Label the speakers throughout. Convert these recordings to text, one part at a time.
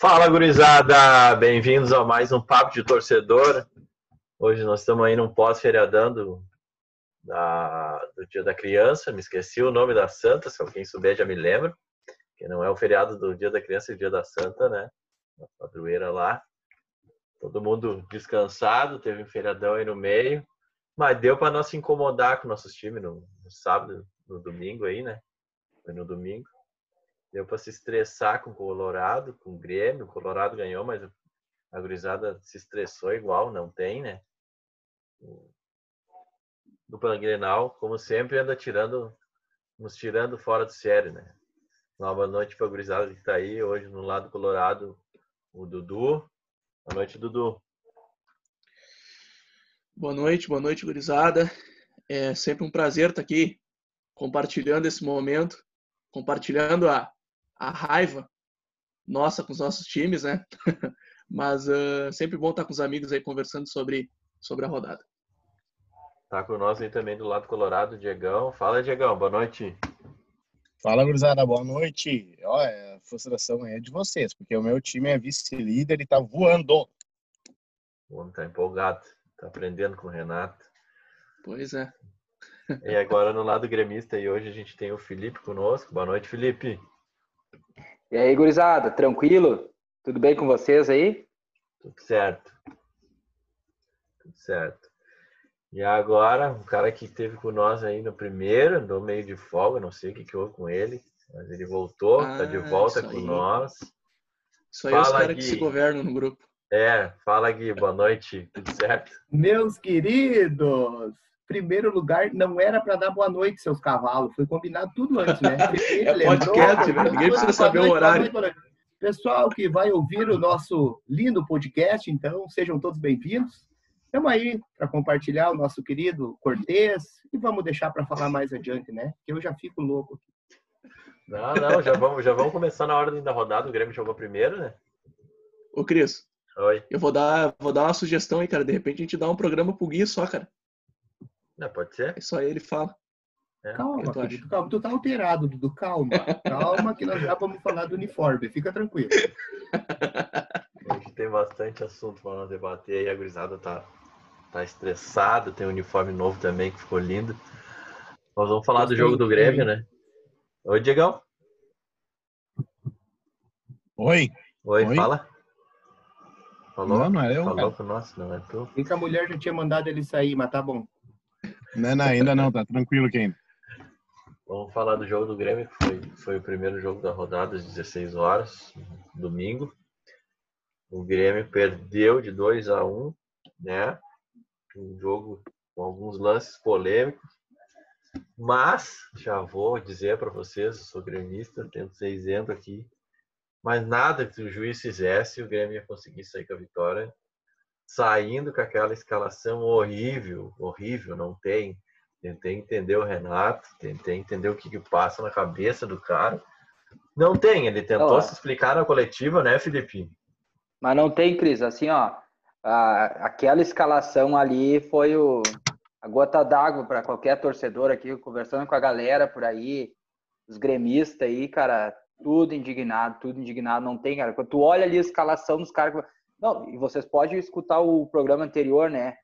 Speaker 1: Fala, gurizada! Bem-vindos a mais um Papo de Torcedor. Hoje nós estamos aí num pós-feriadão do, da, do Dia da Criança. Me esqueci o nome da Santa, se alguém souber já me lembra. Que não é o feriado do Dia da Criança e Dia da Santa, né? Na padroeira lá. Todo mundo descansado, teve um feriadão aí no meio. Mas deu para não se incomodar com nossos times no, no sábado, no domingo aí, né? Foi no domingo. Deu para se estressar com o Colorado, com o Grêmio. O Colorado ganhou, mas a gurizada se estressou igual, não tem, né? Dupla Grenal, como sempre, anda tirando, nos tirando fora do sério, né? Uma boa noite para a gurizada que está aí. Hoje, no lado colorado, o Dudu. Boa noite, Dudu.
Speaker 2: Boa noite, boa noite, gurizada. É sempre um prazer estar aqui compartilhando esse momento, compartilhando a, a raiva nossa com os nossos times, né? Mas uh, sempre bom estar com os amigos aí conversando sobre, sobre a rodada.
Speaker 1: Tá com nós aí também do lado colorado, Diegão. Fala, Diegão, boa noite.
Speaker 3: Fala, gurizada, boa noite. Olha, a frustração é de vocês, porque o meu time é vice-líder e tá voando.
Speaker 1: O homem tá empolgado, tá aprendendo com o Renato.
Speaker 2: Pois é.
Speaker 1: E agora no lado gremista, e hoje a gente tem o Felipe conosco. Boa noite, Felipe.
Speaker 4: E aí, gurizada, tranquilo? Tudo bem com vocês aí?
Speaker 1: Tudo certo. Tudo certo. E agora, um cara que esteve com nós aí no primeiro, no meio de folga, não sei o que, que houve com ele, mas ele voltou, ah, tá de ah, volta com nós.
Speaker 2: Isso aí fala, é os caras que se governam no grupo.
Speaker 1: É, fala Gui, boa noite, tudo certo?
Speaker 5: Meus queridos, primeiro lugar, não era para dar boa noite, seus cavalos. Foi combinado tudo antes, né?
Speaker 2: é podcast, né? Ninguém precisa saber o horário.
Speaker 5: Pessoal que vai ouvir o nosso lindo podcast, então, sejam todos bem-vindos. Estamos aí para compartilhar o nosso querido Cortez e vamos deixar para falar mais adiante, né? Que eu já fico louco aqui.
Speaker 1: Não, não, já vamos, já vamos começar na ordem da rodada. O Grêmio jogou primeiro, né?
Speaker 2: Ô, Cris.
Speaker 1: Oi.
Speaker 2: Eu vou dar, vou dar uma sugestão aí, cara. De repente a gente dá um programa pro Gui só, cara.
Speaker 1: Não, pode ser?
Speaker 2: É só ele fala.
Speaker 5: É. Calma, querido, calma. Tu tá alterado, Dudu. Calma. Calma, que nós já vamos falar do uniforme. Fica tranquilo.
Speaker 1: A gente tem bastante assunto para nós debater aí. A gurizada tá, tá estressada. Tem um uniforme novo também que ficou lindo. Nós vamos falar do jogo do Grêmio, né? Oi, Diegão.
Speaker 3: Oi.
Speaker 1: Oi, Oi. fala.
Speaker 3: Falou? Não, não é eu.
Speaker 1: Falou com nós, não é tu.
Speaker 5: E que a mulher já tinha mandado ele sair, mas tá bom.
Speaker 3: Não, não, ainda não, tá tranquilo, quem.
Speaker 1: Vamos falar do jogo do Grêmio, que foi, foi o primeiro jogo da rodada, às 16 horas, domingo. O Grêmio perdeu de 2 a 1 né? Um jogo com alguns lances polêmicos. Mas, já vou dizer para vocês, eu sou gremista, tento ser isento aqui. Mas nada que o juiz fizesse, o Grêmio ia conseguir sair com a vitória saindo com aquela escalação horrível, horrível, não tem. Tentei entender o Renato, tentei entender o que, que passa na cabeça do cara. Não tem, ele tentou se explicar na coletiva, né, Felipe?
Speaker 4: Mas não tem, Cris, assim, ó, a, aquela escalação ali foi o, a gota d'água para qualquer torcedor aqui, conversando com a galera por aí, os gremistas aí, cara, tudo indignado, tudo indignado, não tem, cara. Quando tu olha ali a escalação dos caras, não, e vocês podem escutar o programa anterior, né?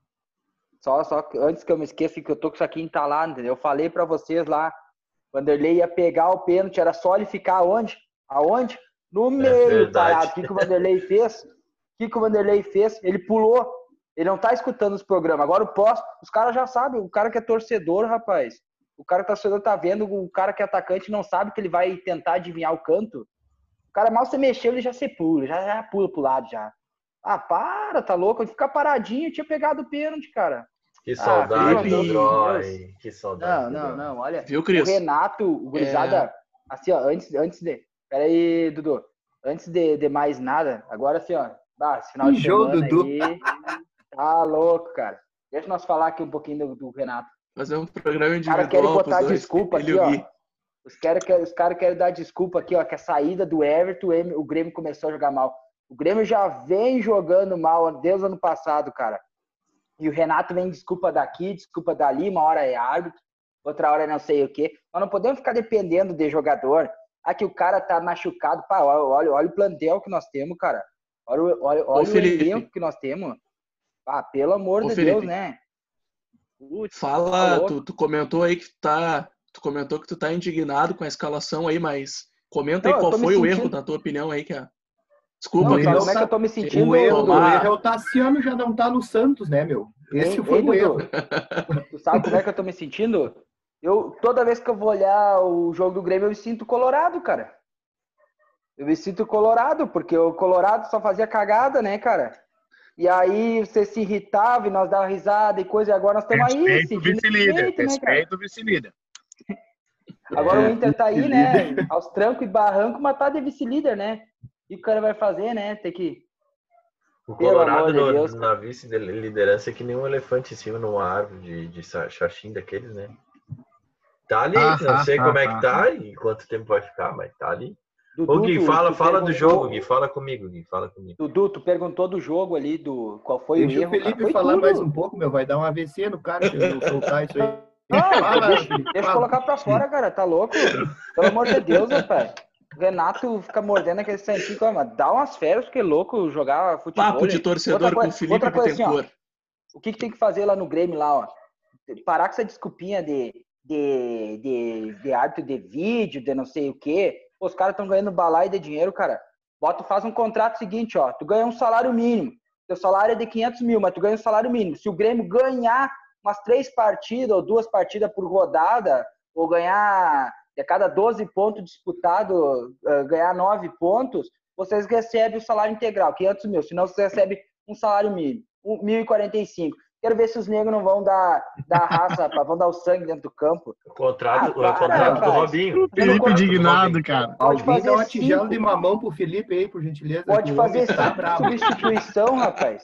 Speaker 4: Só, só antes que eu me esqueça que eu tô com isso aqui entalado, entendeu? Eu falei para vocês lá, o Vanderlei ia pegar o pênalti, era só ele ficar onde? Aonde? No é meio, parado. O que, que o Vanderlei fez? O que, que o Vanderlei fez? Ele pulou. Ele não tá escutando os programas. Agora o pós, os caras já sabem. O cara que é torcedor, rapaz. O cara que é torcedor tá vendo, o cara que é atacante não sabe que ele vai tentar adivinhar o canto. O cara mal se mexeu, ele já se pula, já, já pula pro lado já. Ah, para, tá louco? Eu ficar paradinho, eu tinha pegado o pênalti, cara.
Speaker 1: Que ah, saudade ah, do. Que saudade.
Speaker 4: Não, não, não. Olha,
Speaker 2: Viu, Cris?
Speaker 4: o Renato, o Gurizada, é... assim, ó, antes, antes de. Pera aí, Dudu. Antes de, de mais nada, agora assim, ó. Esse final de
Speaker 5: Jô, semana Dudu.
Speaker 4: aí. Tá louco, cara. Deixa nós falar aqui um pouquinho do, do Renato.
Speaker 2: Fazer um programa individual.
Speaker 4: Os caras querem botar desculpa aqui, ó. Os caras querem, cara querem dar desculpa aqui, ó, que a saída do Everton, o Grêmio começou a jogar mal. O Grêmio já vem jogando mal desde o ano passado, cara. E o Renato vem desculpa daqui, desculpa dali, uma hora é árbitro, outra hora é não sei o quê. Nós não podemos ficar dependendo de jogador. Ah, que o cara tá machucado. Pá, olha, olha o plantel que nós temos, cara. Olha, olha, olha o elenco que nós temos. Ah, pelo amor Ô, de Felipe, Deus, né?
Speaker 2: Putz, Fala, tá tu, tu, comentou aí que tá. Tu comentou que tu tá indignado com a escalação aí, mas comenta não, aí qual foi o erro, na tua opinião, aí, que é.
Speaker 4: Desculpa, não, como é que eu tô me sentindo?
Speaker 5: O erro, o erro é o Tassiano já não tá no Santos, né, meu? Esse ei, foi ei, o erro.
Speaker 4: Tu sabe como é que eu tô me sentindo? Eu, toda vez que eu vou olhar o jogo do Grêmio, eu me sinto colorado, cara. Eu me sinto colorado, porque o Colorado só fazia cagada, né, cara? E aí você se irritava e nós dava risada e coisa, e agora nós estamos aí.
Speaker 3: Respeito o vice-líder, né, respeito o vice-líder.
Speaker 4: Agora é, o Inter tá aí, né? Aos trancos e barrancos, mas tá de vice-líder, né? E o cara vai fazer, né? Tem que.
Speaker 1: O Colorado no, de na vice-liderança é que nem um elefante em cima numa árvore de, de xaxim daqueles, né? Tá ali, ah, não sei ah, como é que tá e quanto tempo vai ficar, mas tá ali. Dudu, Ô, Gui, fala, tu, fala do jogo, Gui. Fala comigo, Gui. Fala comigo.
Speaker 4: Dudu, tu perguntou do jogo ali, do qual foi
Speaker 5: Deixa
Speaker 4: o erro.
Speaker 5: Deixa o Felipe falar tudo. mais um pouco, meu. Vai dar um AVC no cara se eu soltar isso aí.
Speaker 4: Não, fala, deixa, deixa eu colocar pra fora, cara. Tá louco? Pelo amor de Deus, rapaz. Renato fica mordendo aquele santinho. Mas dá umas férias, porque é louco jogar futebol.
Speaker 2: Papo de torcedor coisa, com o Felipe coisa, assim, ó,
Speaker 4: O que, que tem que fazer lá no Grêmio, lá, ó? Parar com essa desculpinha de, de, de, de árbitro de vídeo, de não sei o quê os caras estão ganhando balai de dinheiro, cara. Bota, faz um contrato seguinte, ó. Tu ganha um salário mínimo. Teu salário é de 500 mil, mas tu ganha um salário mínimo. Se o Grêmio ganhar umas três partidas ou duas partidas por rodada, ou ganhar a cada 12 pontos disputados, uh, ganhar 9 pontos, vocês recebem o salário integral, 500 mil. Senão você recebe um salário mínimo, 1.045. Quero ver se os negros não vão dar, dar raça, vão dar o sangue dentro do campo.
Speaker 1: O contrato, ah, o contrato do Robinho.
Speaker 3: Felipe indignado, cara.
Speaker 5: Pode fazer uma tigela de mamão pro Felipe aí, por gentileza.
Speaker 4: Pode fazer tá substituição, rapaz.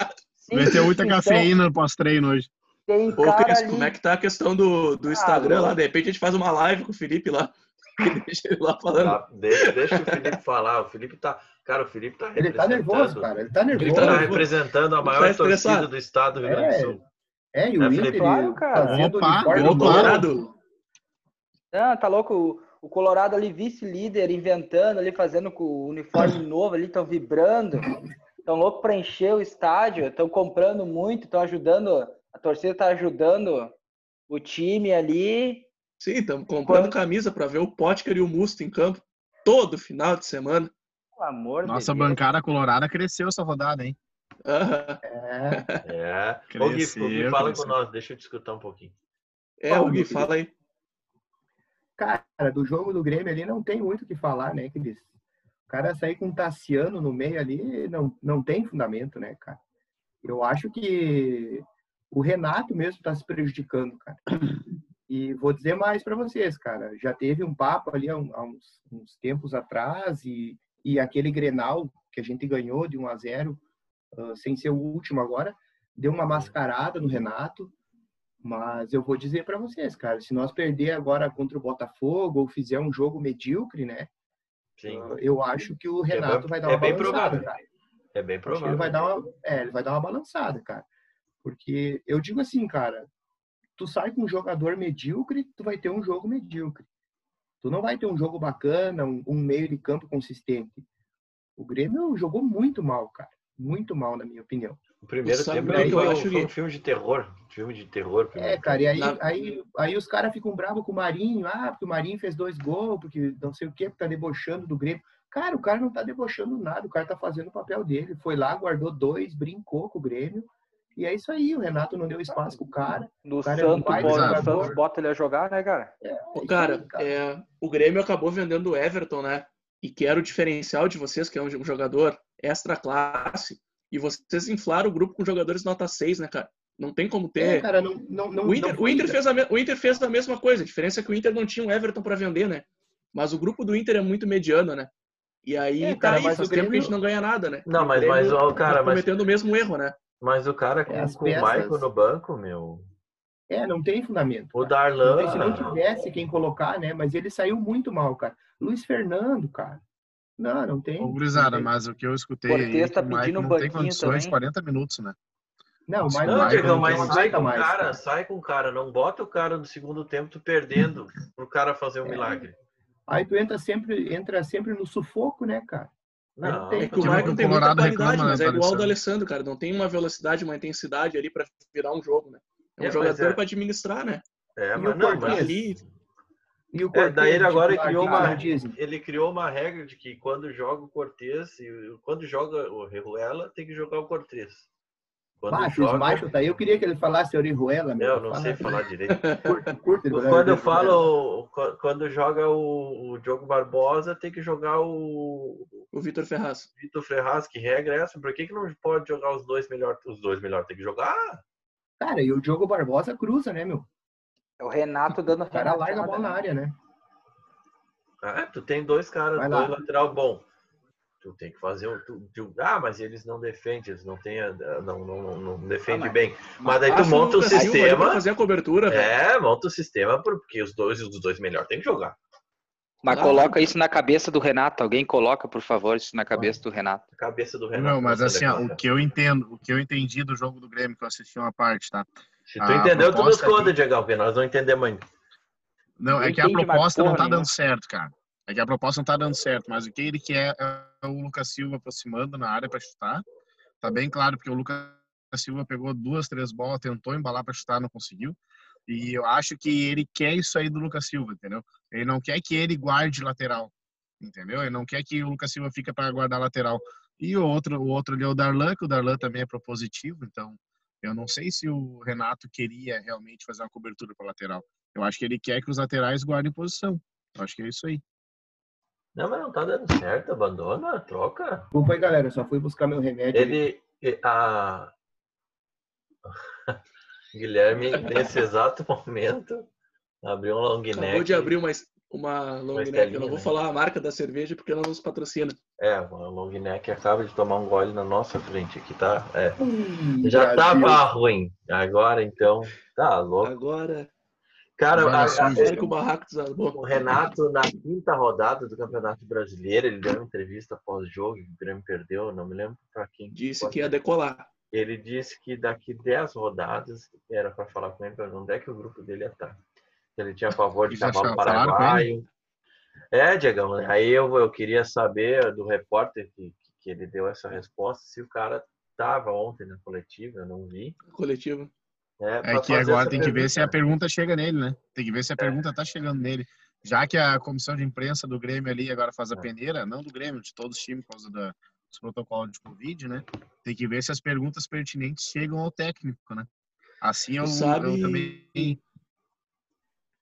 Speaker 3: Vai ter muita cafeína no pós-treino hoje.
Speaker 2: Tem Pô, Cris, ali... como é que tá a questão do, do Instagram ah, lá? De repente a gente faz uma live com o Felipe lá.
Speaker 1: deixa ele lá falando. Tá, deixa, deixa o Felipe falar. O Felipe tá. Cara, o Felipe tá
Speaker 5: Ele tá nervoso, cara. Ele tá nervoso. Ele
Speaker 1: tá representando a maior tá torcida do estado do Rio Grande do Sul.
Speaker 5: É. É, e o é, Inter
Speaker 4: claro, cara.
Speaker 2: Opa, o Colorado.
Speaker 4: Ah, tá louco. O Colorado ali, vice-líder, inventando ali, fazendo com o uniforme novo ali, estão vibrando. Estão louco para encher o estádio, estão comprando muito, estão ajudando, a torcida está ajudando o time ali.
Speaker 2: Sim, estamos comprando Quando... camisa para ver o Potker e o Musto em campo todo final de semana.
Speaker 4: Pelo amor
Speaker 3: Nossa de bancada colorada cresceu essa rodada, hein?
Speaker 1: É. é. Ô, Gui, Gui, fala com nós, deixa eu te escutar um pouquinho.
Speaker 2: É, o Gui, fala aí.
Speaker 5: Cara, do jogo do Grêmio ali não tem muito o que falar, né, Cris? O cara sair com o Tassiano no meio ali não, não tem fundamento, né, cara? Eu acho que o Renato mesmo está se prejudicando, cara. E vou dizer mais para vocês, cara. Já teve um papo ali há, uns, uns tempos atrás e, e aquele Grenal que a gente ganhou de 1 a 0 uh, sem ser o último agora, deu uma mascarada no Renato, mas eu vou dizer para vocês, cara, se nós perder agora contra o Botafogo ou fizer um jogo medíocre, né? Uh, eu acho que o é Renato é vai dar uma é balançada, cara.
Speaker 1: É bem provável.
Speaker 5: Ele vai dar uma, é, ele vai dar uma balançada, cara. Porque eu digo assim, cara, tu sai com um jogador medíocre, tu vai ter um jogo medíocre. Tu não vai ter um jogo bacana, um, um meio de campo consistente. O Grêmio jogou muito mal, cara muito mal, na minha opinião.
Speaker 1: O primeiro tempo aí, foi, acho foi um filme de terror. Filme de terror.
Speaker 5: É, cara, e aí, na... aí, aí os caras ficam bravos com o Marinho. Ah, porque o Marinho fez dois gols, porque não sei o quê, porque tá debochando do Grêmio. Cara, o cara não tá debochando nada, o cara tá fazendo o papel dele. Foi lá, guardou dois, brincou com o Grêmio. E é isso aí, o Renato não deu espaço pro cara.
Speaker 4: No
Speaker 5: o
Speaker 4: cara Santos, é um Santos bota ele a jogar, né, cara?
Speaker 2: É, o cara, aí, cara. É, o Grêmio acabou vendendo o Everton, né? E que era o diferencial de vocês, que é um jogador extra classe e vocês inflaram o grupo com jogadores nota 6, né, cara? Não tem como ter.
Speaker 5: É, cara, não, não, não,
Speaker 2: o, Inter, o, Inter fez a, o Inter fez a mesma coisa. A diferença é que o Inter não tinha um Everton para vender, né? Mas o grupo do Inter é muito mediano, né? E aí, é, cara, tá aí, faz Grêmio... tempo que a gente não ganha nada, né?
Speaker 1: Não, mas, mas o cara. Tá
Speaker 2: cometendo mas... o mesmo erro, né?
Speaker 1: Mas o cara com, é, com peças... o Michael no banco, meu.
Speaker 5: É, não tem fundamento.
Speaker 1: O Darlan.
Speaker 5: Se não tivesse quem colocar, né? Mas ele saiu muito mal, cara. Luiz Fernando, cara. Não, não tem. Ô,
Speaker 3: Gurizada, mas o que eu escutei aí, tá o Mike não tem condições também. 40 minutos, né?
Speaker 1: Não, mas não, Diego, mas sai com o cara, cara, sai com o cara, não bota o cara no segundo tempo tu perdendo pro cara fazer um é. milagre.
Speaker 5: Aí tu entra sempre, entra sempre no sufoco, né, cara?
Speaker 1: Não,
Speaker 5: tem
Speaker 2: É que o
Speaker 3: Porque o
Speaker 2: Michael tem muita qualidade,
Speaker 3: reclama,
Speaker 2: mas é
Speaker 3: né,
Speaker 2: igual ao do
Speaker 3: Alessandro?
Speaker 2: Cara. Não tem uma velocidade, uma intensidade ali pra virar um jogo, né? É um
Speaker 1: É,
Speaker 2: jogador
Speaker 1: é-
Speaker 2: pra administrar, né?
Speaker 1: É,
Speaker 5: E
Speaker 1: mas
Speaker 5: o
Speaker 1: não, mas
Speaker 2: Ali,
Speaker 5: E o
Speaker 1: É, daí ele agora
Speaker 5: titular,
Speaker 1: criou uma- ele criou uma regra de que quando joga o Cortez, e quando joga o Reruela, tem que jogar o Cortez. Quando
Speaker 5: Baixo, os baixos tá aí. Eu queria que ele falasse Orihuela, meu.
Speaker 1: Eu não sei falar direito.
Speaker 5: Curto, curto,
Speaker 1: Quando eu falo, qu- quando joga o, o Diogo Barbosa, tem que jogar o
Speaker 2: o Vitor Ferraz.
Speaker 1: Vitor Ferraz, que regra é essa? Por que, que não pode jogar os dois melhor? Os dois melhor tem que jogar?
Speaker 5: Cara, e o Diogo Barbosa cruza, né, meu?
Speaker 4: É o Renato dando
Speaker 5: O cara larga a bola na área, né?
Speaker 1: Ah, tu tem dois caras,
Speaker 5: Vai
Speaker 1: dois
Speaker 5: lá.
Speaker 1: lateral bom. Tu tem que fazer um. Tu, tu- ah, mas eles não defendem, eles não têm. a- Não, não, não defendem
Speaker 4: Ah, mas-
Speaker 1: bem. Mas daí tu monta o sistema.
Speaker 2: fazer a cobertura, velho.
Speaker 1: É, monta o sistema porque os dois, os dois melhores tem que jogar.
Speaker 4: Mas
Speaker 2: Ah,
Speaker 4: coloca isso na cabeça do Renato. Alguém coloca, por favor, isso na cabeça do Renato.
Speaker 1: Cabeça do Renato.
Speaker 3: Não, mas assim, ó, o que eu entendo, o que eu entendi do jogo do Grêmio, que eu assisti uma parte, tá?
Speaker 1: Se tu
Speaker 3: a
Speaker 1: entendeu, tu nos conta,
Speaker 3: ali-
Speaker 1: Diego, porque nós não entendemos ainda.
Speaker 3: Não,
Speaker 4: Não
Speaker 3: é que a proposta não tá
Speaker 4: nenhuma.
Speaker 3: dando certo, cara. É que a proposta não tá dando certo, mas o que ele quer é o Lucas Silva aproximando na área para chutar. Tá bem claro, porque o Lucas Silva pegou duas, três bolas, tentou embalar para chutar, não conseguiu. E eu acho que ele quer isso aí do Lucas Silva, entendeu? Ele não quer que ele guarde lateral, entendeu? Ele não quer que o Lucas Silva fique para guardar lateral. E o outro, o outro ali é o Darlan, que o Darlan também é propositivo, então eu não sei se o Renato queria realmente fazer uma cobertura para lateral. Eu acho que ele quer que os laterais guardem posição. Eu acho que é isso aí.
Speaker 1: Não, mas não tá dando certo, abandona, troca.
Speaker 5: Desculpa aí, galera. Eu só fui buscar meu remédio.
Speaker 1: Ele. A... Guilherme, nesse exato momento, abriu um long
Speaker 2: Acabou
Speaker 1: neck.
Speaker 2: de abrir uma, uma long neck.
Speaker 1: estelinha,
Speaker 2: Eu não vou
Speaker 1: né?
Speaker 2: falar a marca da cerveja porque ela não nos patrocina.
Speaker 1: É, uma long neck acaba de tomar um gole na nossa frente aqui, tá? É.
Speaker 5: Hum,
Speaker 1: Já
Speaker 5: Brasil.
Speaker 1: tava ruim. Agora então, tá louco.
Speaker 2: Agora,
Speaker 1: Cara, a- a-
Speaker 2: o
Speaker 1: o. Renato, na quinta rodada do Campeonato Brasileiro, ele deu uma entrevista pós-jogo, o Grêmio perdeu, não me lembro pra quem.
Speaker 2: Disse que ia decolar.
Speaker 1: Ele disse que daqui 10 rodadas era para falar com ele para onde é que o grupo dele ia estar. Ele tinha favor de
Speaker 3: falaram com
Speaker 1: paraguaio. É, Diegão, aí eu, eu queria saber do repórter que, que ele deu essa resposta se o cara estava ontem na coletiva, eu não vi.
Speaker 2: Coletivo.
Speaker 1: É,
Speaker 3: É que agora tem que ver se a
Speaker 1: pergunta.
Speaker 3: chega nele, né? Tem que ver se a pergunta tá chegando nele. Já que a comissão de imprensa do Grêmio ali agora faz a
Speaker 1: É.
Speaker 3: peneira, não do Grêmio, de todos os times por causa da- dos protocolos de Covid, né? Tem que ver se as perguntas pertinentes chegam ao técnico, né? Assim eu,
Speaker 2: sabe-
Speaker 3: eu também,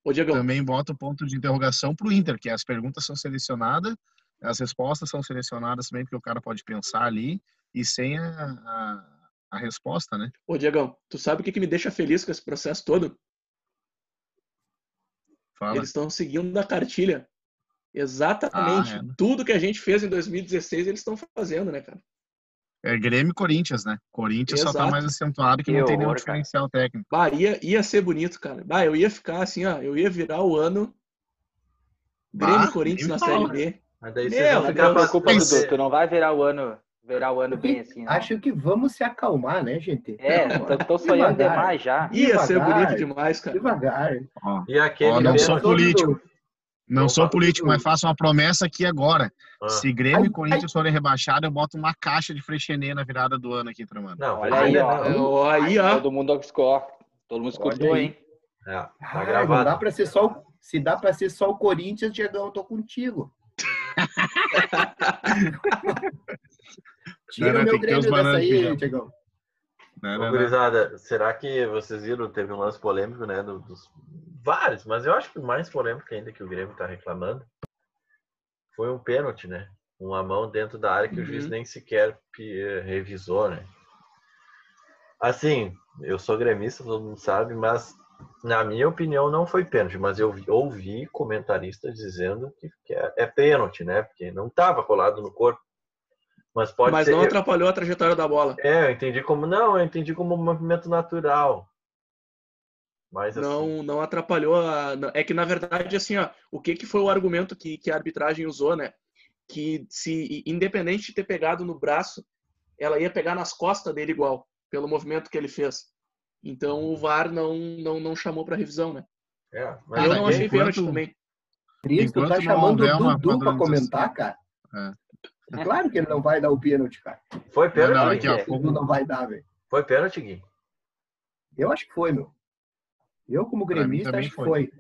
Speaker 2: Ô, Diegão,
Speaker 3: também boto ponto de interrogação pro Inter, que as perguntas são selecionadas, as respostas são selecionadas também, porque o cara pode pensar ali e sem a, a, a resposta, né?
Speaker 2: ô, Diegão, tu sabe o que, que me deixa feliz com esse processo todo?
Speaker 3: Fala.
Speaker 2: Eles estão seguindo a cartilha. Exatamente.
Speaker 3: Ah, é.
Speaker 2: Tudo que a gente fez em 2016, eles estão fazendo, né, cara?
Speaker 3: É Grêmio e Corinthians, né? Corinthians só tá
Speaker 2: Exato.
Speaker 3: mais acentuado que,
Speaker 4: Que
Speaker 3: não tem nenhum
Speaker 4: cara.
Speaker 3: diferencial técnico.
Speaker 2: Bah, ia, ia ser bonito, cara. Bah, eu ia ficar assim, ó. Eu ia virar o ano Grêmio
Speaker 3: Bah,
Speaker 2: e Corinthians na
Speaker 3: fala.
Speaker 2: Série B.
Speaker 1: Mas daí
Speaker 2: Meu
Speaker 1: vão
Speaker 2: Deus,
Speaker 1: ficar
Speaker 4: Não
Speaker 1: pra-
Speaker 3: Mas-
Speaker 4: Dudu. Tu não vai virar o ano, virar o ano bem assim, não.
Speaker 5: Acho que vamos se acalmar, né, gente?
Speaker 4: É, tô, tô sonhando
Speaker 5: Devagar.
Speaker 4: demais já.
Speaker 2: Ia ser
Speaker 5: Devagar.
Speaker 2: bonito demais, cara.
Speaker 5: Devagar.
Speaker 3: Ó,
Speaker 1: E aquele
Speaker 3: Ó, não sou político. não
Speaker 1: Não
Speaker 3: sou político, mas faço uma promessa aqui agora.
Speaker 1: Ah,
Speaker 3: Se Grêmio
Speaker 5: Ai,
Speaker 3: e Corinthians forem rebaixados, eu boto uma caixa de frechenê na virada do ano aqui, Tramando.
Speaker 1: Não,
Speaker 4: Olha aí, ó.
Speaker 2: aí, ó.
Speaker 4: Todo mundo escutou. Todo mundo escutou, hein?
Speaker 1: É, tá
Speaker 5: Ah, não dá
Speaker 1: gravado.
Speaker 5: pra ser só o, se dá pra ser só o Corinthians, Diegão, eu tô contigo. Tira
Speaker 3: Não,
Speaker 5: o meu Grêmio dessa aí,
Speaker 3: né?
Speaker 1: gurizada, será que vocês viram? Teve um lance polêmico, né? do- dos vários, mas eu acho que o mais polêmico ainda que o Grêmio tá reclamando foi um pênalti, né? Uma mão dentro da área que o juiz
Speaker 2: Uhum.
Speaker 1: nem sequer eh, revisou, né? Assim, eu sou gremista, todo mundo sabe, mas na minha opinião não foi pênalti, mas eu vi- ouvi comentaristas dizendo que, que é, é pênalti, né? Porque não estava colado no corpo. Mas pode
Speaker 2: Mas
Speaker 1: ser.
Speaker 2: não atrapalhou a trajetória da bola.
Speaker 1: É, eu entendi como. Não, eu entendi como um movimento natural. Mas assim.
Speaker 2: Não, não atrapalhou. A... É que, na verdade, assim, ó, o que, que foi o argumento que, que a arbitragem usou, né? Que se, independente de ter pegado no braço, ela ia pegar nas costas dele igual, pelo movimento que ele fez. Então o VAR não, não, não chamou para revisão, né?
Speaker 1: É, mas
Speaker 2: eu não achei
Speaker 3: enquanto-
Speaker 2: pênalti também.
Speaker 5: Cris, tu
Speaker 3: Enquanto
Speaker 5: tá chamando o Dudu pra
Speaker 3: padronização.
Speaker 5: comentar, cara? É. Claro que ele não vai dar o pênalti, cara.
Speaker 1: Foi
Speaker 3: Não,
Speaker 1: pênalti?
Speaker 3: não,
Speaker 4: Pênalti,
Speaker 3: aqui, ó,
Speaker 4: é.
Speaker 5: Não vai dar, velho.
Speaker 1: Foi pênalti, Gui.
Speaker 5: Eu acho que foi, meu. Eu, como
Speaker 3: Pra
Speaker 5: gremista, acho que
Speaker 3: foi.
Speaker 5: foi.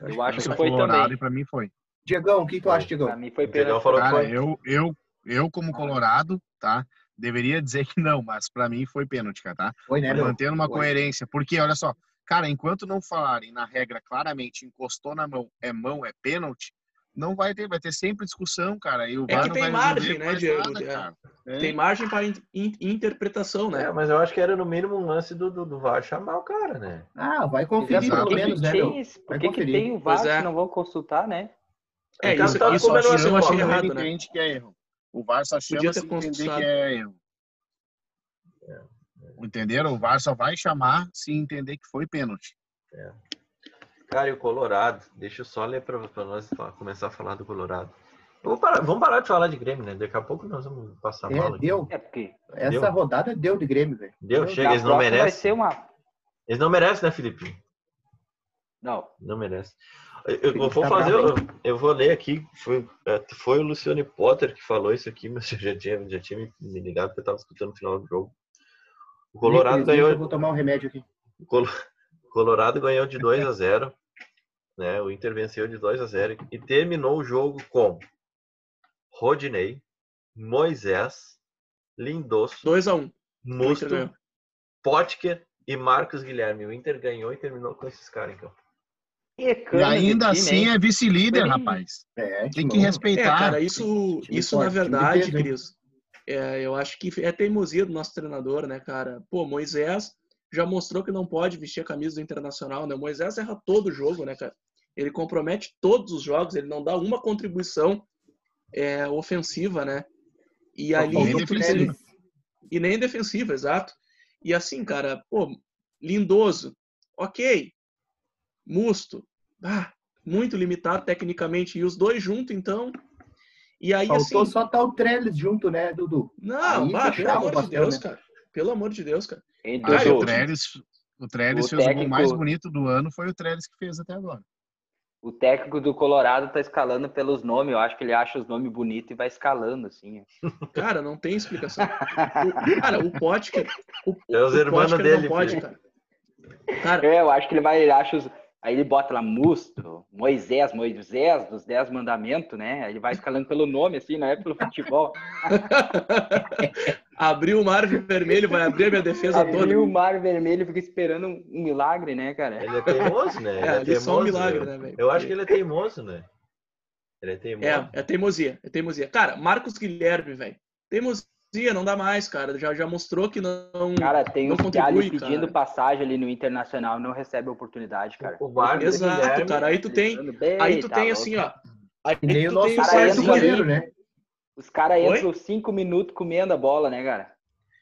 Speaker 4: Eu acho que foi também.
Speaker 3: e pra mim foi.
Speaker 5: Diegão, o que tu acha,
Speaker 4: Pra
Speaker 5: Diegão?
Speaker 4: mim foi pênalti.
Speaker 1: falou que
Speaker 3: Cara,
Speaker 1: foi.
Speaker 3: eu, eu, eu como colorado, tá? Deveria dizer que não, mas pra mim foi pênalti, cara, tá?
Speaker 5: Foi, né, meu?
Speaker 3: Mantendo uma
Speaker 5: Foi.
Speaker 3: coerência. Porque, olha só, cara, enquanto não falarem na regra claramente encostou na mão, é mão, é pênalti, não vai ter, vai ter sempre discussão, cara. E o
Speaker 2: É que
Speaker 3: não
Speaker 2: tem
Speaker 3: vai
Speaker 2: margem, né, Diego?
Speaker 3: nada,
Speaker 2: É.
Speaker 3: É.
Speaker 2: Tem margem para in- in- interpretação, né?
Speaker 1: É, mas eu acho que era no mínimo um lance do, do, do VAR chamar o cara, né?
Speaker 5: Ah, vai conferir pelo
Speaker 4: que
Speaker 5: menos,
Speaker 4: que
Speaker 5: né,
Speaker 4: tem Por que, que tem o VAR
Speaker 2: Pois é.
Speaker 4: se não vão consultar, né?
Speaker 2: É,
Speaker 1: cara
Speaker 2: isso,
Speaker 1: tá
Speaker 2: isso, eu
Speaker 1: uma
Speaker 2: achei errado, né?
Speaker 3: que é erro. O VAR só chama se entender que é erro. Entenderam? O VAR só vai chamar se entender que foi pênalti.
Speaker 1: Cara, e o Colorado? Deixa eu só ler pra, pra nós começar a falar do Colorado. Vamos parar, vamos parar de falar de Grêmio, né? Daqui a pouco nós vamos passar
Speaker 5: É,
Speaker 1: mal aqui.
Speaker 5: deu.
Speaker 4: É porque
Speaker 5: Essa
Speaker 1: Deu.
Speaker 5: rodada deu de Grêmio, velho.
Speaker 1: Deu, chega,
Speaker 4: na
Speaker 1: eles não
Speaker 4: vai
Speaker 1: merecem.
Speaker 4: ser uma.
Speaker 1: Eles não merecem, né, Felipe?
Speaker 4: Não.
Speaker 1: Não merece. Eu, eu vou
Speaker 5: tá
Speaker 1: fazer, eu, eu vou ler aqui. Foi, é, foi o Luciano Potter que falou isso aqui, mas eu já tinha, já tinha me- ligado porque eu estava escutando o final do jogo. O Colorado ganhou,
Speaker 5: Eu vou tomar um remédio aqui.
Speaker 1: o Colo- Colorado ganhou de 2 a 0, né? O Inter venceu de 2 a 0 e terminou o jogo com Rodinei, Moisés, Lindoso,
Speaker 2: 2x1. Um. O Inter
Speaker 1: Musto,
Speaker 2: ganhou.
Speaker 1: Potker e Marcos Guilherme. O Inter ganhou e terminou com esses caras em campo.
Speaker 4: Que
Speaker 3: E ainda
Speaker 4: time,
Speaker 3: assim
Speaker 4: hein?
Speaker 3: é vice-líder, rapaz.
Speaker 5: É,
Speaker 3: Tem que
Speaker 2: É,
Speaker 3: respeitar.
Speaker 2: cara, isso, isso na
Speaker 5: forte, de
Speaker 2: verdade? Cris, é, eu acho que é teimosia do nosso treinador, né, cara? Pô, Moisés já mostrou que não pode vestir a camisa do Internacional, né? O Moisés erra todo o jogo, né, cara? Ele compromete todos os jogos, ele não dá uma contribuição é, ofensiva, né? E ali
Speaker 3: nem defensiva.
Speaker 2: e nem defensiva, exato. E assim, cara, pô, lindoso, ok. Musto, ah, muito limitado tecnicamente. E os dois juntos, então. E aí,
Speaker 5: Faltou
Speaker 2: assim.
Speaker 5: só estar o Trellis junto, né, Dudu?
Speaker 2: Não, bah, pelo amor de Deus,
Speaker 5: né?
Speaker 2: cara. Pelo amor de Deus, cara.
Speaker 4: Hein,
Speaker 3: Ah,
Speaker 2: Dudu.
Speaker 3: o Trellis, o Trellis
Speaker 4: O
Speaker 3: fez o gol
Speaker 4: técnico-
Speaker 3: mais bonito do ano, foi o Trellis que fez até agora.
Speaker 4: O técnico do Colorado tá escalando pelos nomes. Eu acho que ele acha os nomes bonitos e vai escalando, assim.
Speaker 2: Cara, não tem explicação. O- cara, o Potker. O,
Speaker 1: É os
Speaker 2: o
Speaker 1: irmãos dele,
Speaker 2: não pode, cara. Cara,
Speaker 4: É, eu acho que ele vai, ele acha os. Aí ele bota lá Musto, Moisés, Moisés, dos Dez Mandamentos, né? Ele vai escalando pelo nome, assim, não é pelo futebol.
Speaker 2: abriu o mar vermelho, vai abrir a minha defesa toda.
Speaker 4: Abriu o mar vermelho e fica esperando um, um milagre, né, cara?
Speaker 1: Ele é teimoso, né? Ele
Speaker 2: É,
Speaker 1: é, teimoso.
Speaker 2: só um milagre,
Speaker 1: eu,
Speaker 2: né, velho?
Speaker 1: eu acho que ele é teimoso, né? Ele é teimoso.
Speaker 2: É, é teimosia, é teimosia. Cara, Marcos Guilherme, velho. Teimosia, não dá mais, cara. Já, já mostrou que não.
Speaker 4: Cara, tem
Speaker 2: não
Speaker 4: ali
Speaker 2: contribui,
Speaker 4: pedindo
Speaker 2: cara.
Speaker 4: passagem ali no Internacional não recebe oportunidade, cara.
Speaker 1: O Marcos
Speaker 2: Exato,
Speaker 1: Guilherme,
Speaker 2: cara. Aí tu tem,
Speaker 4: Bem,
Speaker 2: aí tu
Speaker 4: tá
Speaker 2: tem
Speaker 4: louco.
Speaker 2: assim, ó. Aí
Speaker 5: nem o
Speaker 2: tu
Speaker 5: nosso
Speaker 2: tem o
Speaker 4: ali.
Speaker 5: goleiro, né?
Speaker 4: Os caras entram cinco minutos comendo a bola, né, cara?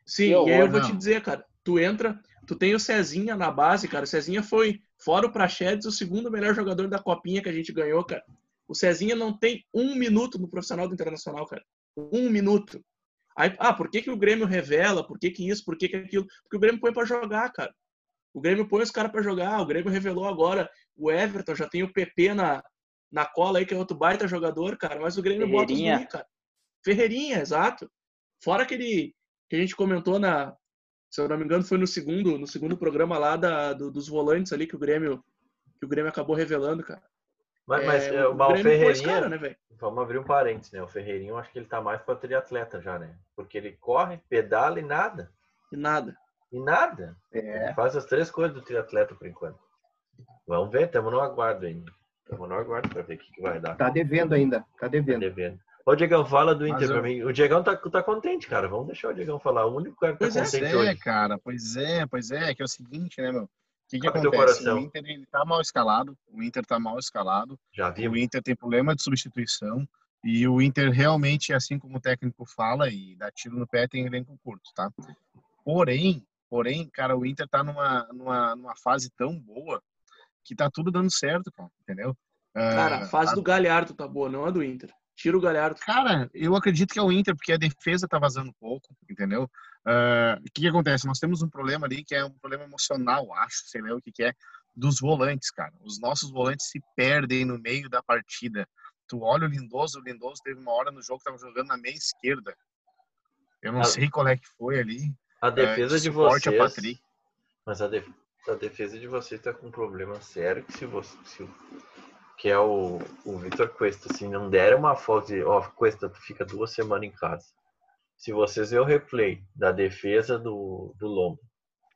Speaker 2: Sim,
Speaker 4: Que
Speaker 2: e aí eu
Speaker 4: horror,
Speaker 2: vou
Speaker 3: não.
Speaker 2: te dizer, cara. Tu entra, tu tem o Cezinha na base, cara. O Cezinha foi, fora o Prachedes, o segundo melhor jogador da copinha que a gente ganhou, cara. O Cezinha não tem um minuto no profissional do Internacional, cara. Um minuto. Aí, ah, por que, que o Grêmio revela? Por que, que isso? Por que, que aquilo? Porque o Grêmio põe pra jogar, cara. O Grêmio põe os caras pra jogar. O Grêmio revelou agora o Everton, já tem o PP na, na cola aí, que é outro baita jogador, cara. Mas o Grêmio bota os guri, cara. Ferreirinha, exato. Fora aquele que a gente comentou na, se eu não me engano, foi no segundo, no segundo programa lá da, do- dos volantes ali que o Grêmio que o Grêmio acabou revelando, cara.
Speaker 1: Mas, mas
Speaker 2: É,
Speaker 1: é, o, mas o
Speaker 2: Grêmio pôs
Speaker 1: Ferreirinha,
Speaker 2: cara, né, velho?
Speaker 1: vamos abrir um parênteses, né? O Ferreirinho, eu acho que ele tá mais para triatleta já, né? Porque ele corre, pedala e nada.
Speaker 2: E nada.
Speaker 1: E nada.
Speaker 5: É.
Speaker 1: Ele faz as três coisas do triatleta por enquanto. Vamos ver, estamos no aguardo ainda. Estamos no aguardo para ver o que, que vai dar.
Speaker 5: Tá devendo ainda. Tá
Speaker 1: Tá
Speaker 5: devendo.
Speaker 1: Ô, Diegão, fala do Inter
Speaker 3: eu-
Speaker 1: pra mim. O Diegão tá, tá contente, cara. Vamos deixar o Diegão falar. O único cara que tá
Speaker 2: Pois é.
Speaker 3: Pois
Speaker 1: contente
Speaker 3: é,
Speaker 1: hoje.
Speaker 3: cara, pois é, pois é, que é o seguinte, né, meu? O que, que acontece?
Speaker 1: coração.
Speaker 3: O Inter ele tá mal escalado, o Inter tá mal escalado,
Speaker 1: Já
Speaker 3: o
Speaker 1: vimos.
Speaker 3: Inter tem problema de substituição e o Inter realmente, assim como o técnico fala e dá tiro no pé, tem elenco curto, tá? Porém, porém, cara, o Inter tá numa, numa, numa fase tão boa que tá tudo dando certo, cara, entendeu?
Speaker 2: Cara,
Speaker 3: Ah,
Speaker 2: a fase do Galhardo tá boa, não a do Inter. Tira o Galhardo.
Speaker 3: Cara, eu acredito que é o Inter, porque a defesa tá vazando pouco, entendeu? Ah, o que, que acontece? Nós temos um problema ali que é um problema emocional, acho, sei lá o que, que é. dos volantes, cara. Os nossos volantes se perdem no meio da partida. Tu olha o Lindoso, o Lindoso teve uma hora no jogo que tava jogando na meia esquerda. Eu não
Speaker 1: Ah.
Speaker 3: sei qual é que foi ali.
Speaker 1: A defesa
Speaker 3: é,
Speaker 1: de
Speaker 3: suporte a
Speaker 1: vocês.
Speaker 3: Patrick.
Speaker 1: Mas a, def- a defesa de vocês tá com um problema sério que se você. se que é o, o Vitor Cuesta, se não der uma falta de. Ó, Cuesta, tu fica duas semanas em casa. Se vocês verem o replay da defesa do, do Lombo,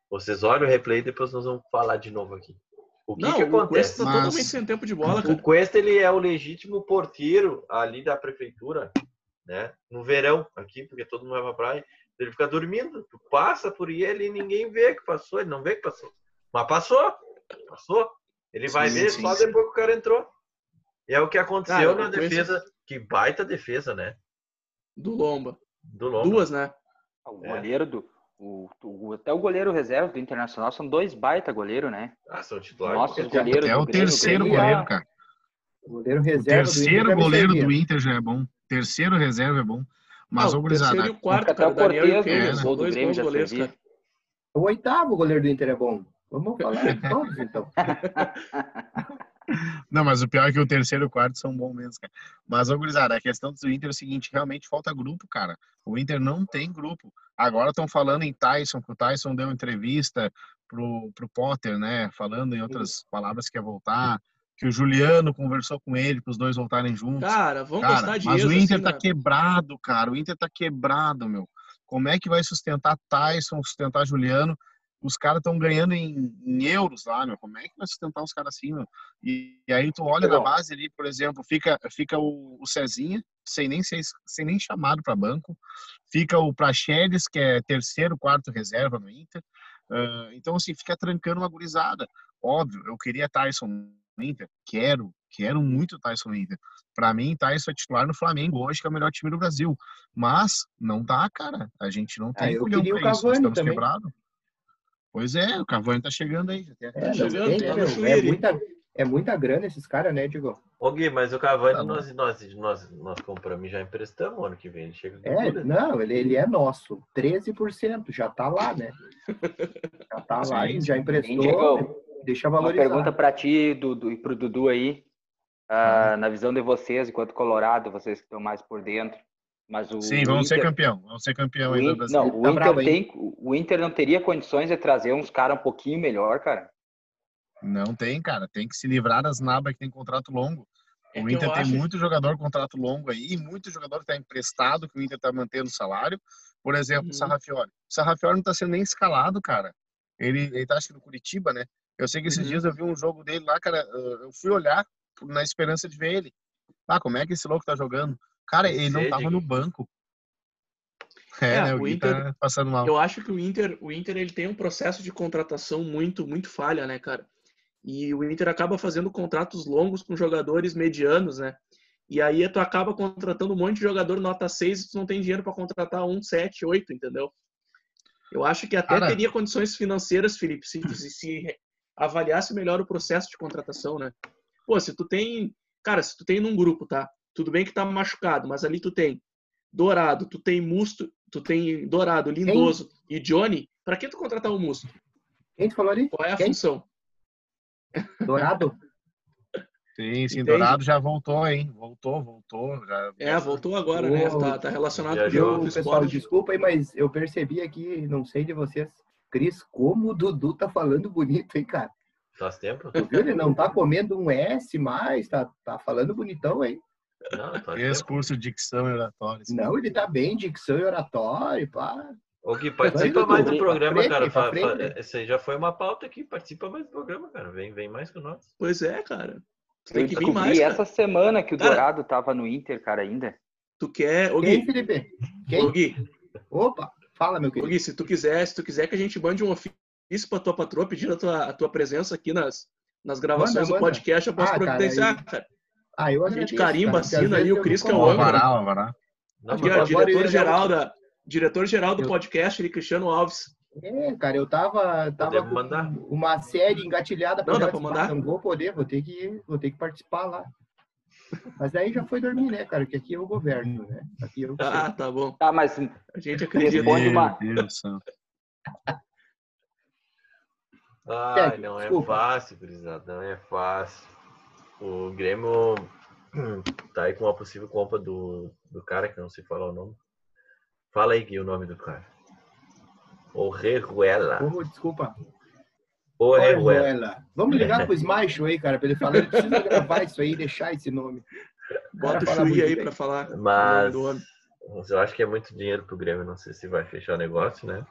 Speaker 1: vocês olham o replay e depois nós vamos falar de novo aqui. O que,
Speaker 2: não,
Speaker 1: que
Speaker 2: o Cuesta
Speaker 1: acontece?
Speaker 2: tá
Speaker 3: Mas-
Speaker 2: totalmente sem tempo de bola,
Speaker 1: O
Speaker 2: cara.
Speaker 1: Cuesta ele é o legítimo porteiro ali da prefeitura, né? No verão aqui, porque todo mundo vai pra praia, ele fica dormindo. Tu passa por ele e ninguém vê que passou, ele não vê que passou. Mas passou, passou. Ele vai
Speaker 3: Sim,
Speaker 1: ver
Speaker 3: sim,
Speaker 1: só
Speaker 3: sim.
Speaker 1: depois que o cara entrou. É o que aconteceu
Speaker 2: Cara,
Speaker 1: na
Speaker 2: o
Speaker 1: defesa, que baita defesa, né?
Speaker 2: Do Lomba.
Speaker 1: Do Lombo.
Speaker 2: Duas, né?
Speaker 4: O
Speaker 1: É.
Speaker 4: goleiro do. O, o- até o goleiro reserva do Internacional são dois baita goleiro, né?
Speaker 1: Ah, são titulares.
Speaker 4: Nossa, os
Speaker 1: porque-
Speaker 4: goleiros
Speaker 3: É o
Speaker 4: do Grêmio,
Speaker 3: terceiro
Speaker 4: Grêmio,
Speaker 3: goleiro,
Speaker 4: ah,
Speaker 3: cara.
Speaker 5: O goleiro
Speaker 3: O
Speaker 5: reserva do Inter
Speaker 3: terceiro
Speaker 5: me
Speaker 3: goleiro do Inter já é bom. Terceiro reserva é bom. Mas,
Speaker 2: Não, o
Speaker 3: gurizada,
Speaker 2: terceiro e o quarto,
Speaker 4: Até
Speaker 2: cara.
Speaker 4: o
Speaker 2: O Daniel e o
Speaker 4: Cortez,
Speaker 2: Kehler
Speaker 3: né?
Speaker 2: são
Speaker 4: Gol do
Speaker 2: dois
Speaker 4: Grêmio já
Speaker 2: goleiros,
Speaker 4: servia.
Speaker 2: cara.
Speaker 5: O oitavo goleiro do Inter é bom. Vamos falar de todos, então.
Speaker 3: Não, mas o pior é que o terceiro e o quarto são bons mesmo, cara. Mas, ô, gurizada, a questão do Inter é o seguinte, realmente falta grupo, cara. O Inter não tem grupo. Agora estão falando em Tyson, que o Tyson deu entrevista pro, pro Potter, né? Falando em outras palavras que ia voltar, que o Juliano conversou com ele para os dois voltarem juntos.
Speaker 2: Cara, vamos
Speaker 3: Cara,
Speaker 2: gastar
Speaker 3: mas
Speaker 2: dinheiro.
Speaker 3: o Inter
Speaker 2: assim,
Speaker 3: tá
Speaker 2: né?
Speaker 3: quebrado, cara. O Inter tá quebrado, meu. Como é que vai sustentar Tyson, sustentar Juliano? Os caras estão ganhando em, em euros lá, meu. Como é que vai sustentar os caras assim, meu? E, e aí tu olha na
Speaker 5: Bom.
Speaker 3: base ali, por exemplo, fica, fica o, o Cezinha, sem nem, ser, sem nem chamado para banco. Fica o Praxedes, que é terceiro, quarto reserva no Inter. Ah, então, assim, fica trancando uma gurizada. Óbvio, eu queria Tyson no Inter. Quero, quero muito Tyson no Inter. Pra mim, Tyson é titular no Flamengo hoje, que é o melhor time do Brasil. Mas não dá, cara. A gente não tem
Speaker 5: Ah, eu queria o
Speaker 3: pra isso. Nós
Speaker 5: Cavani
Speaker 3: estamos
Speaker 5: também.
Speaker 3: quebrados. Pois é, o Cavani tá chegando aí. até
Speaker 5: É, não
Speaker 2: chegando,
Speaker 5: tem,
Speaker 2: tá
Speaker 5: né, meu? É muita, é muita grana esses caras, né, Diego?
Speaker 1: Ô Gui, mas o Cavani
Speaker 3: Tá
Speaker 1: nós, nós, nós, nós compramos e já emprestamos ano que vem. Ele chega
Speaker 5: É,
Speaker 1: tudo.
Speaker 5: não, ele, ele é nosso. 13%, já tá lá, né? Já tá lá,
Speaker 3: Sim,
Speaker 5: ele já emprestou.
Speaker 4: Diego?
Speaker 5: Deixa
Speaker 4: Uma
Speaker 5: valorizar.
Speaker 4: pergunta para ti Dudu, e para o Dudu aí. Ah, Na visão de vocês, enquanto Colorado, vocês que estão mais por dentro. Mas o
Speaker 3: Sim, vamos ser
Speaker 4: Inter,
Speaker 3: campeão. Vamos ser campeão Brasil.
Speaker 4: não,
Speaker 5: Tá
Speaker 4: o Inter
Speaker 5: bravo,
Speaker 4: tem, o Inter não teria condições de trazer uns caras um pouquinho melhor, cara.
Speaker 3: Não tem, cara. Tem que se livrar das nabas que tem contrato longo.
Speaker 2: É
Speaker 3: o Inter tem
Speaker 2: acho-
Speaker 3: muito jogador com contrato longo aí, e muito jogador que está emprestado, que o Inter está mantendo o salário. Por exemplo,
Speaker 2: Uhum.
Speaker 3: o Sarrafiori. O Sarrafiori não está sendo nem escalado, cara. Ele, ele tá, acho que no Curitiba, né? Eu sei que esses
Speaker 2: Uhum.
Speaker 3: dias eu vi um jogo dele lá, cara. Eu fui olhar na esperança de ver ele. Ah, como é que esse louco tá jogando? Cara, ele não tava no banco. É,
Speaker 2: É,
Speaker 3: né?
Speaker 2: o
Speaker 3: O Gui
Speaker 2: Inter-
Speaker 3: tá passando mal.
Speaker 2: Eu acho que o Inter, o Inter ele tem um processo de contratação muito, muito falha, né, cara? E o Inter acaba fazendo contratos longos com jogadores medianos, né? E aí tu acaba contratando um monte de jogador nota 6 e tu não tem dinheiro para contratar um 7, 8, entendeu? Eu acho que até
Speaker 3: Cara-
Speaker 2: teria condições financeiras, Felipe, se, se, se avaliasse melhor o processo de contratação, né? Pô, se tu tem, cara, se tu tem num grupo, tá? Tudo bem que tá machucado, mas ali tu tem Dourado, tu tem Musto, tu tem Dourado, Lindoso e Johnny, pra que tu contratar o Musto?
Speaker 5: Quem tu falou ali?
Speaker 2: Qual é a
Speaker 5: Quem?
Speaker 2: função?
Speaker 5: Dourado?
Speaker 3: Sim, sim,
Speaker 2: Entende?
Speaker 3: Dourado já voltou, hein? Voltou, voltou. Já...
Speaker 2: É, voltou agora, né? Tá, tá relacionado com o
Speaker 5: pessoal, desculpa aí, mas eu percebi aqui, não sei de vocês. Cris, como o Dudu tá falando bonito, hein, cara?
Speaker 1: Faz tempo?
Speaker 5: Tu viu? Ele não tá comendo um S mais, tá, tá falando bonitão, hein?
Speaker 1: Não,
Speaker 3: Fez
Speaker 1: tempo.
Speaker 3: curso de dicção e oratória. sim.
Speaker 5: Não, ele tá bem, dicção e oratório, pá.
Speaker 1: Ô Gui, participa mais do programa,
Speaker 5: frente,
Speaker 1: cara.
Speaker 5: pra frente.
Speaker 1: Esse aí já foi uma pauta aqui. Participa mais do programa, cara. Vem, vem mais com nós.
Speaker 2: Pois é, cara. Tem que vir mais, cara.
Speaker 4: essa semana que o
Speaker 2: Cara-
Speaker 4: Dourado tava no Inter, cara, ainda.
Speaker 2: Tu quer... Ô,
Speaker 5: Quem,
Speaker 2: Gui,
Speaker 5: Felipe?
Speaker 2: ô,
Speaker 5: Quem?
Speaker 2: Gui,
Speaker 5: Opa, fala, meu
Speaker 2: ô,
Speaker 5: querido.
Speaker 2: Gui, se tu quiser, se tu quiser que a gente mande um ofício pra tua patroa pedindo a tua, a tua presença aqui nas, nas gravações
Speaker 5: Manda,
Speaker 2: do
Speaker 5: manda.
Speaker 2: podcast, eu posso
Speaker 5: Ah, cara,
Speaker 2: providenciar, cara.
Speaker 5: Ah, eu
Speaker 2: A gente
Speaker 5: agradeço,
Speaker 2: carimba,
Speaker 5: porque
Speaker 2: assina aí, o Cris que é o âncora.
Speaker 3: Alvará, Alvará.
Speaker 2: Diretor-geral da... Diretor-geral do
Speaker 5: Eu-
Speaker 2: podcast, ele, Cristiano Alves.
Speaker 5: É, cara, eu tava, tava
Speaker 1: mandar.
Speaker 5: uma série engatilhada
Speaker 2: Não, dá pra mandar?
Speaker 5: Não vou poder, vou ter que, vou ter que participar lá. Mas aí já foi dormir, né, cara? Que aqui eu governo, né? Aqui eu
Speaker 2: Ah, tá bom.
Speaker 4: Tá, mas
Speaker 2: A gente acredita.
Speaker 4: Responde uma-
Speaker 3: Meu Deus.
Speaker 1: Ai,
Speaker 5: Segue,
Speaker 1: não é fácil, gurizada, não é fácil. O Grêmio tá aí com uma possível compra do, do cara que eu não sei falar o nome. Fala aí, Gui, o nome do cara. Orejuela.
Speaker 5: Oh, desculpa.
Speaker 1: Orejuela.
Speaker 5: Orejuela. Vamos ligar pro Smash aí, cara, pra ele falar. Ele precisa gravar isso aí e deixar esse nome.
Speaker 2: Bota o
Speaker 5: muito
Speaker 2: aí
Speaker 5: bem.
Speaker 2: pra falar. o
Speaker 1: Mas eu acho que é muito dinheiro pro Grêmio. Não sei se vai fechar o negócio, né?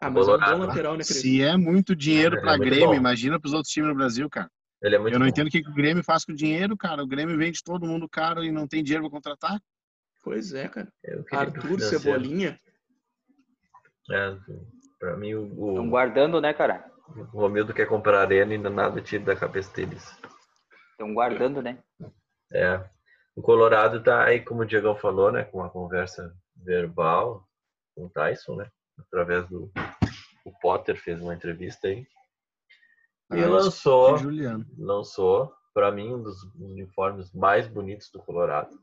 Speaker 2: Ah, mas é um bom lateral, né, Cris?
Speaker 3: Se é muito dinheiro
Speaker 1: É,
Speaker 3: pra
Speaker 1: é muito
Speaker 3: Grêmio,
Speaker 1: bom.
Speaker 3: imagina pros outros times no Brasil, cara.
Speaker 1: Ele é muito
Speaker 3: Eu não
Speaker 1: bom.
Speaker 3: entendo o que o Grêmio faz com o dinheiro, cara. O Grêmio vende todo mundo caro e não tem dinheiro pra contratar.
Speaker 2: Pois é, cara.
Speaker 1: Pro
Speaker 2: Arthur. Cebolinha.
Speaker 1: É, pra mim, o,
Speaker 4: Estão guardando, né, cara?
Speaker 1: o Romildo quer comprar arena e ainda nada tira da cabeça deles.
Speaker 4: Estão guardando, né?
Speaker 1: É. O Colorado tá aí, como o Diegão falou, né? Com uma conversa verbal com o Tyson, né? Através do. O Potter fez uma entrevista aí. E
Speaker 3: Ah,
Speaker 1: lançou,
Speaker 3: Juliano.
Speaker 1: lançou, pra mim, um dos uniformes mais bonitos do Colorado.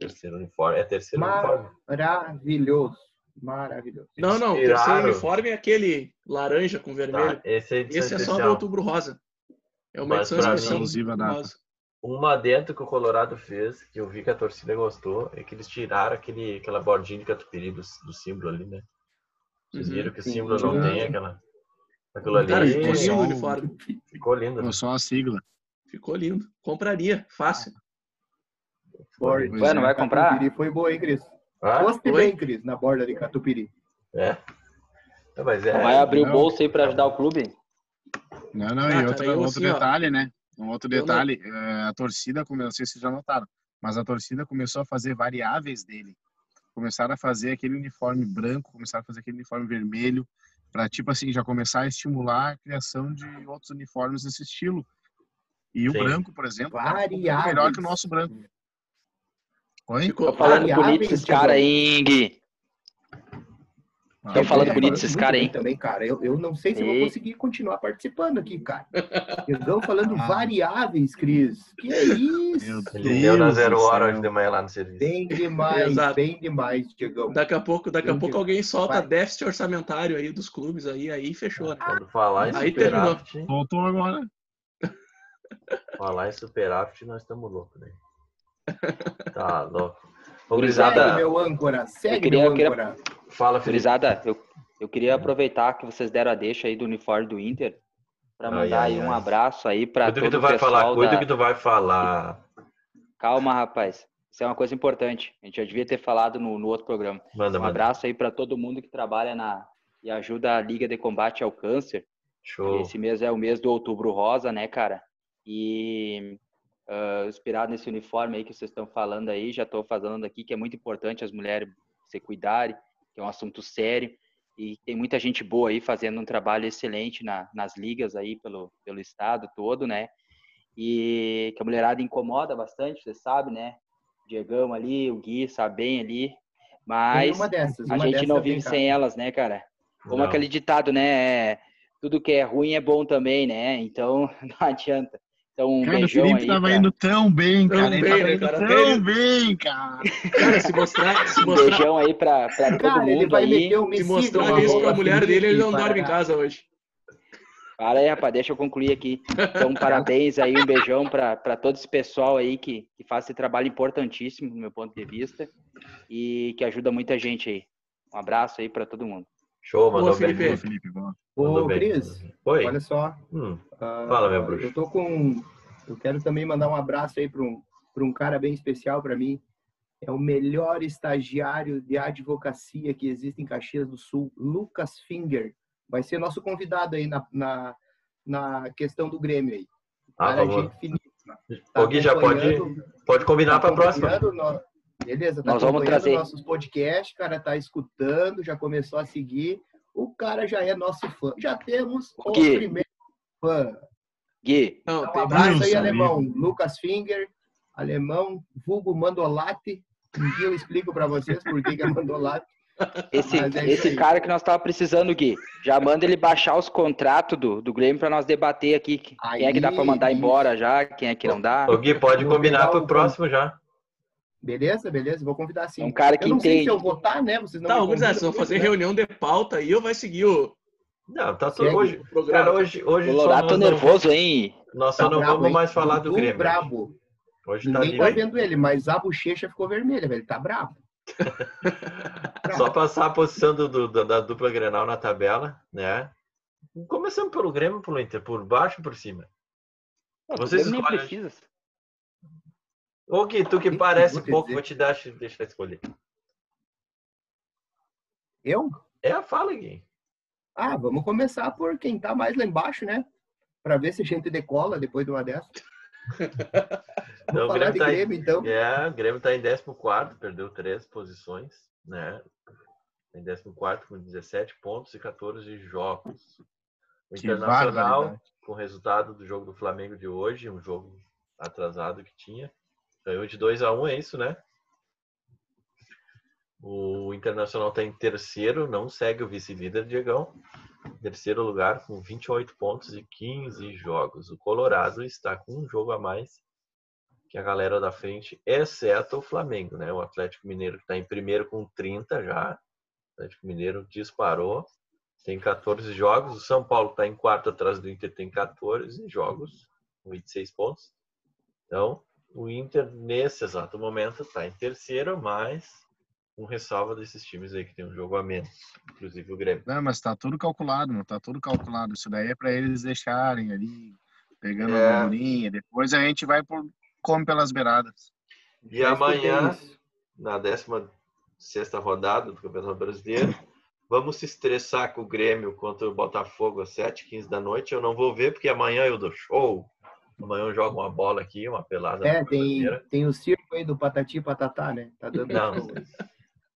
Speaker 1: Terceiro uniforme. É terceiro
Speaker 5: Mas-
Speaker 1: uniforme?
Speaker 5: Maravilhoso. Maravilhoso.
Speaker 2: Não, não. O
Speaker 1: Eles
Speaker 2: terceiro uniforme é aquele laranja com vermelho.
Speaker 1: Tá, esse é
Speaker 2: Esse é só do. Outubro Rosa. É uma
Speaker 1: Mas
Speaker 2: edição
Speaker 3: Exclusiva.
Speaker 2: Rosa.
Speaker 1: Uma dentro que o Colorado fez, que eu vi que a torcida gostou, é que eles tiraram aquele, aquela bordinha de catupiry do, do símbolo ali, né? Vocês
Speaker 2: Uhum.
Speaker 1: viram que o
Speaker 5: Sim.
Speaker 1: símbolo não tem aquela. Aquilo ali
Speaker 2: Cara, ficou lindo o
Speaker 3: um-
Speaker 2: uniforme.
Speaker 1: ficou lindo. né?
Speaker 3: Só a sigla.
Speaker 2: Ficou lindo. Compraria. Fácil.
Speaker 4: Ué, não
Speaker 3: é.
Speaker 4: vai comprar?
Speaker 5: Catupiry foi boa, hein, Cris?
Speaker 1: Ah,
Speaker 5: Foste bem, Cris, na borda de Catupiry.
Speaker 1: é. Não, mas é.
Speaker 4: Vai abrir o
Speaker 3: não.
Speaker 4: bolso aí pra ajudar o clube?
Speaker 3: Não, não,
Speaker 2: Ah,
Speaker 3: e
Speaker 2: cara,
Speaker 3: outro,
Speaker 2: eu,
Speaker 3: outro
Speaker 2: assim, ó,
Speaker 3: detalhe, né? Um outro
Speaker 2: não-
Speaker 3: detalhe, é, a torcida, come- não sei se vocês já notaram, mas a torcida começou a fazer variáveis dele. Começaram a fazer aquele uniforme branco, começaram a fazer aquele uniforme vermelho, para tipo assim, já começar a estimular a criação de outros uniformes desse estilo. E o
Speaker 1: Sim.
Speaker 3: branco, por exemplo, um
Speaker 5: Variáveis.
Speaker 3: melhor que o nosso branco. Oi?
Speaker 2: Ficou
Speaker 4: falando
Speaker 5: Variáveis,
Speaker 4: bonito esses caras aí, Gui.
Speaker 3: Ah,
Speaker 4: Tô falando
Speaker 5: É,
Speaker 4: bonito esses caras aí.
Speaker 5: Também, cara. Eu, eu não sei se eu vou
Speaker 4: E-
Speaker 5: conseguir continuar participando aqui, cara. Estão falando
Speaker 3: Ah.
Speaker 5: variáveis, Cris. Que é isso?
Speaker 1: Deu na
Speaker 3: Deus
Speaker 1: zero
Speaker 3: do
Speaker 1: hora
Speaker 3: céu.
Speaker 1: hoje de manhã lá no serviço.
Speaker 5: Bem demais,
Speaker 2: Exato.
Speaker 5: bem demais, Diegão.
Speaker 2: Daqui a pouco, daqui a pouco alguém solta
Speaker 5: Vai.
Speaker 2: déficit orçamentário aí dos clubes aí, aí fechou, né?
Speaker 1: Quando falar em
Speaker 2: Aí terminou.
Speaker 1: superávit,
Speaker 3: Voltou agora.
Speaker 1: falar em superávit, nós estamos loucos, né? Tá louco. Ô.
Speaker 5: Segue, meu âncora. Segue,
Speaker 4: queria-
Speaker 5: meu
Speaker 4: eu queria-
Speaker 5: âncora.
Speaker 1: Fala, Felipe.
Speaker 4: Gurizada, eu, eu queria aproveitar que vocês deram a deixa aí do uniforme do Inter para
Speaker 1: Ai,
Speaker 4: mandar
Speaker 1: ai,
Speaker 4: aí um
Speaker 1: ai.
Speaker 4: abraço aí para todo
Speaker 1: que tu vai falar, cuida
Speaker 4: da...
Speaker 1: que tu vai falar.
Speaker 4: Calma, rapaz. Isso é uma coisa importante. A gente já devia ter falado no, no outro programa.
Speaker 1: Manda,
Speaker 4: Um
Speaker 1: manda.
Speaker 4: abraço aí para todo mundo que trabalha na e ajuda a Liga de Combate ao Câncer.
Speaker 1: Show.
Speaker 4: Esse mês é o mês do Outubro Rosa, né, cara? E ah, inspirado nesse uniforme aí que vocês estão falando aí, já estou falando aqui que é muito importante as mulheres se cuidarem, que é um assunto sério. E tem muita gente boa aí fazendo um trabalho excelente na, nas ligas aí pelo, pelo estado todo, né? E que a mulherada incomoda bastante, você sabe, né? Diegão ali, o Gui sabe bem ali. Mas
Speaker 5: uma dessas,
Speaker 4: a gente não vive sem elas, né, cara? Como
Speaker 1: Não.
Speaker 4: aquele ditado, né? é, Tudo que é ruim é bom também, né? Então não adianta. Então um
Speaker 3: Cara, o
Speaker 4: beijão
Speaker 3: Felipe
Speaker 4: aí.
Speaker 3: tava
Speaker 4: pra-
Speaker 3: indo tão bem,
Speaker 2: Tão
Speaker 3: cara. Ele
Speaker 2: bem,
Speaker 3: tava
Speaker 2: né,
Speaker 3: indo
Speaker 2: cara?
Speaker 3: tão bem, cara.
Speaker 2: Cara, se mostrar, se
Speaker 4: Um
Speaker 2: mostrar,
Speaker 4: beijão aí pra, pra todo
Speaker 5: Cara, ele
Speaker 4: mundo
Speaker 5: vai
Speaker 4: aí.
Speaker 5: meter um
Speaker 2: se mostrar isso pra mulher
Speaker 5: Felipe,
Speaker 2: dele, ele não dorme em casa hoje.
Speaker 4: Para aí, rapaz, deixa eu concluir aqui. Então, parabéns aí, um beijão para todo esse pessoal aí que, que faz esse trabalho importantíssimo, do meu ponto de vista, e que ajuda muita gente aí. Um abraço aí para todo mundo.
Speaker 1: Show, mandou
Speaker 2: Boa,
Speaker 1: bem.
Speaker 2: Felipe.
Speaker 3: Boa, Felipe,
Speaker 5: Ô,
Speaker 1: bem.
Speaker 5: Cris,
Speaker 1: Oi.
Speaker 5: olha só.
Speaker 1: Hum,
Speaker 5: ah,
Speaker 1: Fala, meu bruxo.
Speaker 5: Eu tô com. Eu quero também mandar um abraço aí para um, pra um cara bem especial para mim. É o melhor estagiário de advocacia que existe em Caxias do Sul, Lucas Finger. Vai ser nosso convidado aí na, na, na questão do Grêmio aí.
Speaker 1: Ah,
Speaker 5: Cara,
Speaker 1: favor.
Speaker 5: gente finíssima. Tá
Speaker 1: O Gui já pode, pode combinar
Speaker 5: tá
Speaker 1: para a próxima.
Speaker 5: no- Beleza, tá
Speaker 4: Nós vamos trazer.
Speaker 5: nossos podcasts, cara tá escutando, já começou a seguir. O cara já é nosso fã. Já temos o
Speaker 4: Gui.
Speaker 5: primeiro fã.
Speaker 4: Gui,
Speaker 2: Não,
Speaker 5: Então, um abraço aí, alemão. Lucas Finger, alemão, vulgo Mandolati. Um dia eu explico para vocês por que, que é Mandolati.
Speaker 4: esse,
Speaker 5: é
Speaker 4: esse
Speaker 5: aí.
Speaker 4: cara que nós tava precisando, Gui, já manda ele baixar os contratos do, do Grêmio para nós debater aqui. Quem é que dá para mandar
Speaker 5: Aí,
Speaker 4: embora já, quem é que não dá.
Speaker 1: O Gui pode combinar
Speaker 5: pegar
Speaker 1: para
Speaker 5: o-
Speaker 1: o próximo já.
Speaker 5: Beleza, beleza? Vou convidar sim.
Speaker 4: É um cara que
Speaker 5: eu não sei
Speaker 4: entende.
Speaker 5: se eu votar, né? Vocês não
Speaker 2: Tá, vocês vão fazer
Speaker 5: né?
Speaker 2: reunião de pauta aí ou vai seguir o,
Speaker 1: Não, tá tudo hoje.
Speaker 2: o programa.
Speaker 1: Cara, hoje, hoje
Speaker 4: Colorado tá
Speaker 1: não-
Speaker 4: nervoso, hein?
Speaker 1: Nós só
Speaker 5: Tá
Speaker 1: não
Speaker 5: brabo,
Speaker 1: vamos
Speaker 5: hein?
Speaker 1: mais falar do Grêmio.
Speaker 5: brabo.
Speaker 1: Hoje tá
Speaker 5: Ninguém tá vendo ele, mas a bochecha ficou vermelha, velho. Tá brabo.
Speaker 1: Só passar a posição do, do- da, da dupla Grenal na tabela, né? Começando pelo Grêmio, pelo Inter, por baixo e por cima. Vocês
Speaker 4: nem
Speaker 1: escolhem.
Speaker 4: precisa.
Speaker 1: Ô Gui, tu que parece
Speaker 5: vou te
Speaker 1: pouco,
Speaker 5: dizer.
Speaker 1: vou te dar, deixa eu escolher.
Speaker 5: Eu?
Speaker 1: É, fala, Gui.
Speaker 5: Ah, vamos começar por quem tá mais lá embaixo, né? Pra ver se a gente decola depois de uma dessa.
Speaker 1: O
Speaker 5: Vamos falar
Speaker 1: Grêmio
Speaker 5: de
Speaker 1: tá em-
Speaker 5: Grêmio, então.
Speaker 1: É, o Grêmio tá em 14, perdeu três posições, né? Tá Em 14 com 17 pontos e 14 jogos. O
Speaker 3: Que
Speaker 1: Internacional, com o resultado do jogo do Flamengo de hoje, um jogo atrasado que tinha, ganhou de 2 a 1 é isso, né? O Internacional está em terceiro, não segue o vice-líder, Diegão. Terceiro lugar com 28 pontos e 15 jogos. O Colorado está com um jogo a mais que a galera da frente, exceto o Flamengo, né? O Atlético Mineiro está em primeiro com 30 já. O Atlético Mineiro disparou, tem 14 jogos. O São Paulo está em quarto atrás do Inter, tem 14 jogos, com 26 pontos. Então, o Inter, nesse exato momento, está em terceiro, mas com ressalva desses times aí que tem um jogo a menos, inclusive o Grêmio.
Speaker 3: Não, mas tá tudo calculado, não tá tudo calculado. Isso daí é pra eles deixarem ali, pegando
Speaker 1: É.
Speaker 3: a gordurinha. Depois a gente vai por come pelas beiradas.
Speaker 1: E
Speaker 5: Já escutei
Speaker 1: amanhã, na 16 rodada do Campeonato Brasileiro, vamos se estressar com o Grêmio contra o Botafogo às 7h15 da noite. Eu não vou ver, porque amanhã eu dou show. Amanhã eu jogo uma bola aqui, uma pelada.
Speaker 5: É, tem, tem o circo aí do Patati e Patatá, né? Tá dando.
Speaker 1: Não,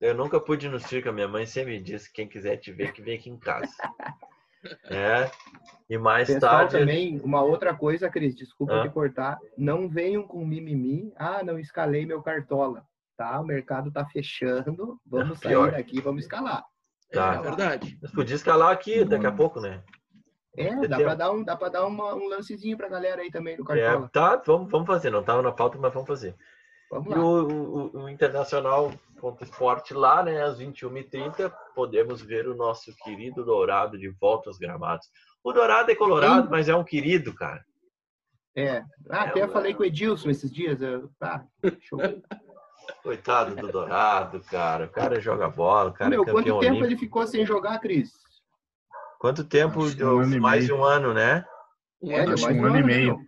Speaker 1: eu nunca pude ir no circo. A minha mãe sempre me disse: quem quiser te ver, que vem aqui em casa. É. E mais
Speaker 5: Pessoal,
Speaker 1: tarde.
Speaker 5: também, uma outra coisa, Cris, desculpa
Speaker 1: Ah.
Speaker 5: te cortar. Não venham com mimimi. Ah, não escalei meu cartola. Tá, o mercado tá fechando. Vamos sair
Speaker 1: Pior.
Speaker 5: daqui, vamos escalar.
Speaker 1: Tá.
Speaker 2: É verdade.
Speaker 1: Mas podia escalar aqui daqui a pouco, né?
Speaker 5: É, dá pra dar, um, dá pra dar uma- um lancezinho pra galera aí também do
Speaker 1: É,
Speaker 5: cartola.
Speaker 1: tá, vamos, vamos fazer. Não estava na pauta, mas vamos fazer.
Speaker 5: Vamos
Speaker 1: E o, o- o Internacional contra o Esporte lá, né, às 21h30, podemos ver o nosso querido Dourado de volta aos gramados. O Dourado é colorado,
Speaker 5: Sim.
Speaker 1: mas é um querido, cara.
Speaker 5: É. Ah,
Speaker 1: É,
Speaker 5: até
Speaker 1: mano.
Speaker 5: falei com o Edilson esses dias. Eu, ah, show.
Speaker 1: Coitado do Dourado, cara. O cara joga bola, o cara
Speaker 5: Meu,
Speaker 1: é campeão
Speaker 5: quanto tempo
Speaker 1: olímpico.
Speaker 5: ele ficou sem jogar, Cris?
Speaker 1: Quanto tempo? Deu
Speaker 3: um ano
Speaker 1: mais de um ano, né?
Speaker 2: Um
Speaker 5: É,
Speaker 2: ano
Speaker 3: acho
Speaker 5: mais
Speaker 3: um
Speaker 5: de
Speaker 3: ano e
Speaker 5: né,
Speaker 3: meio.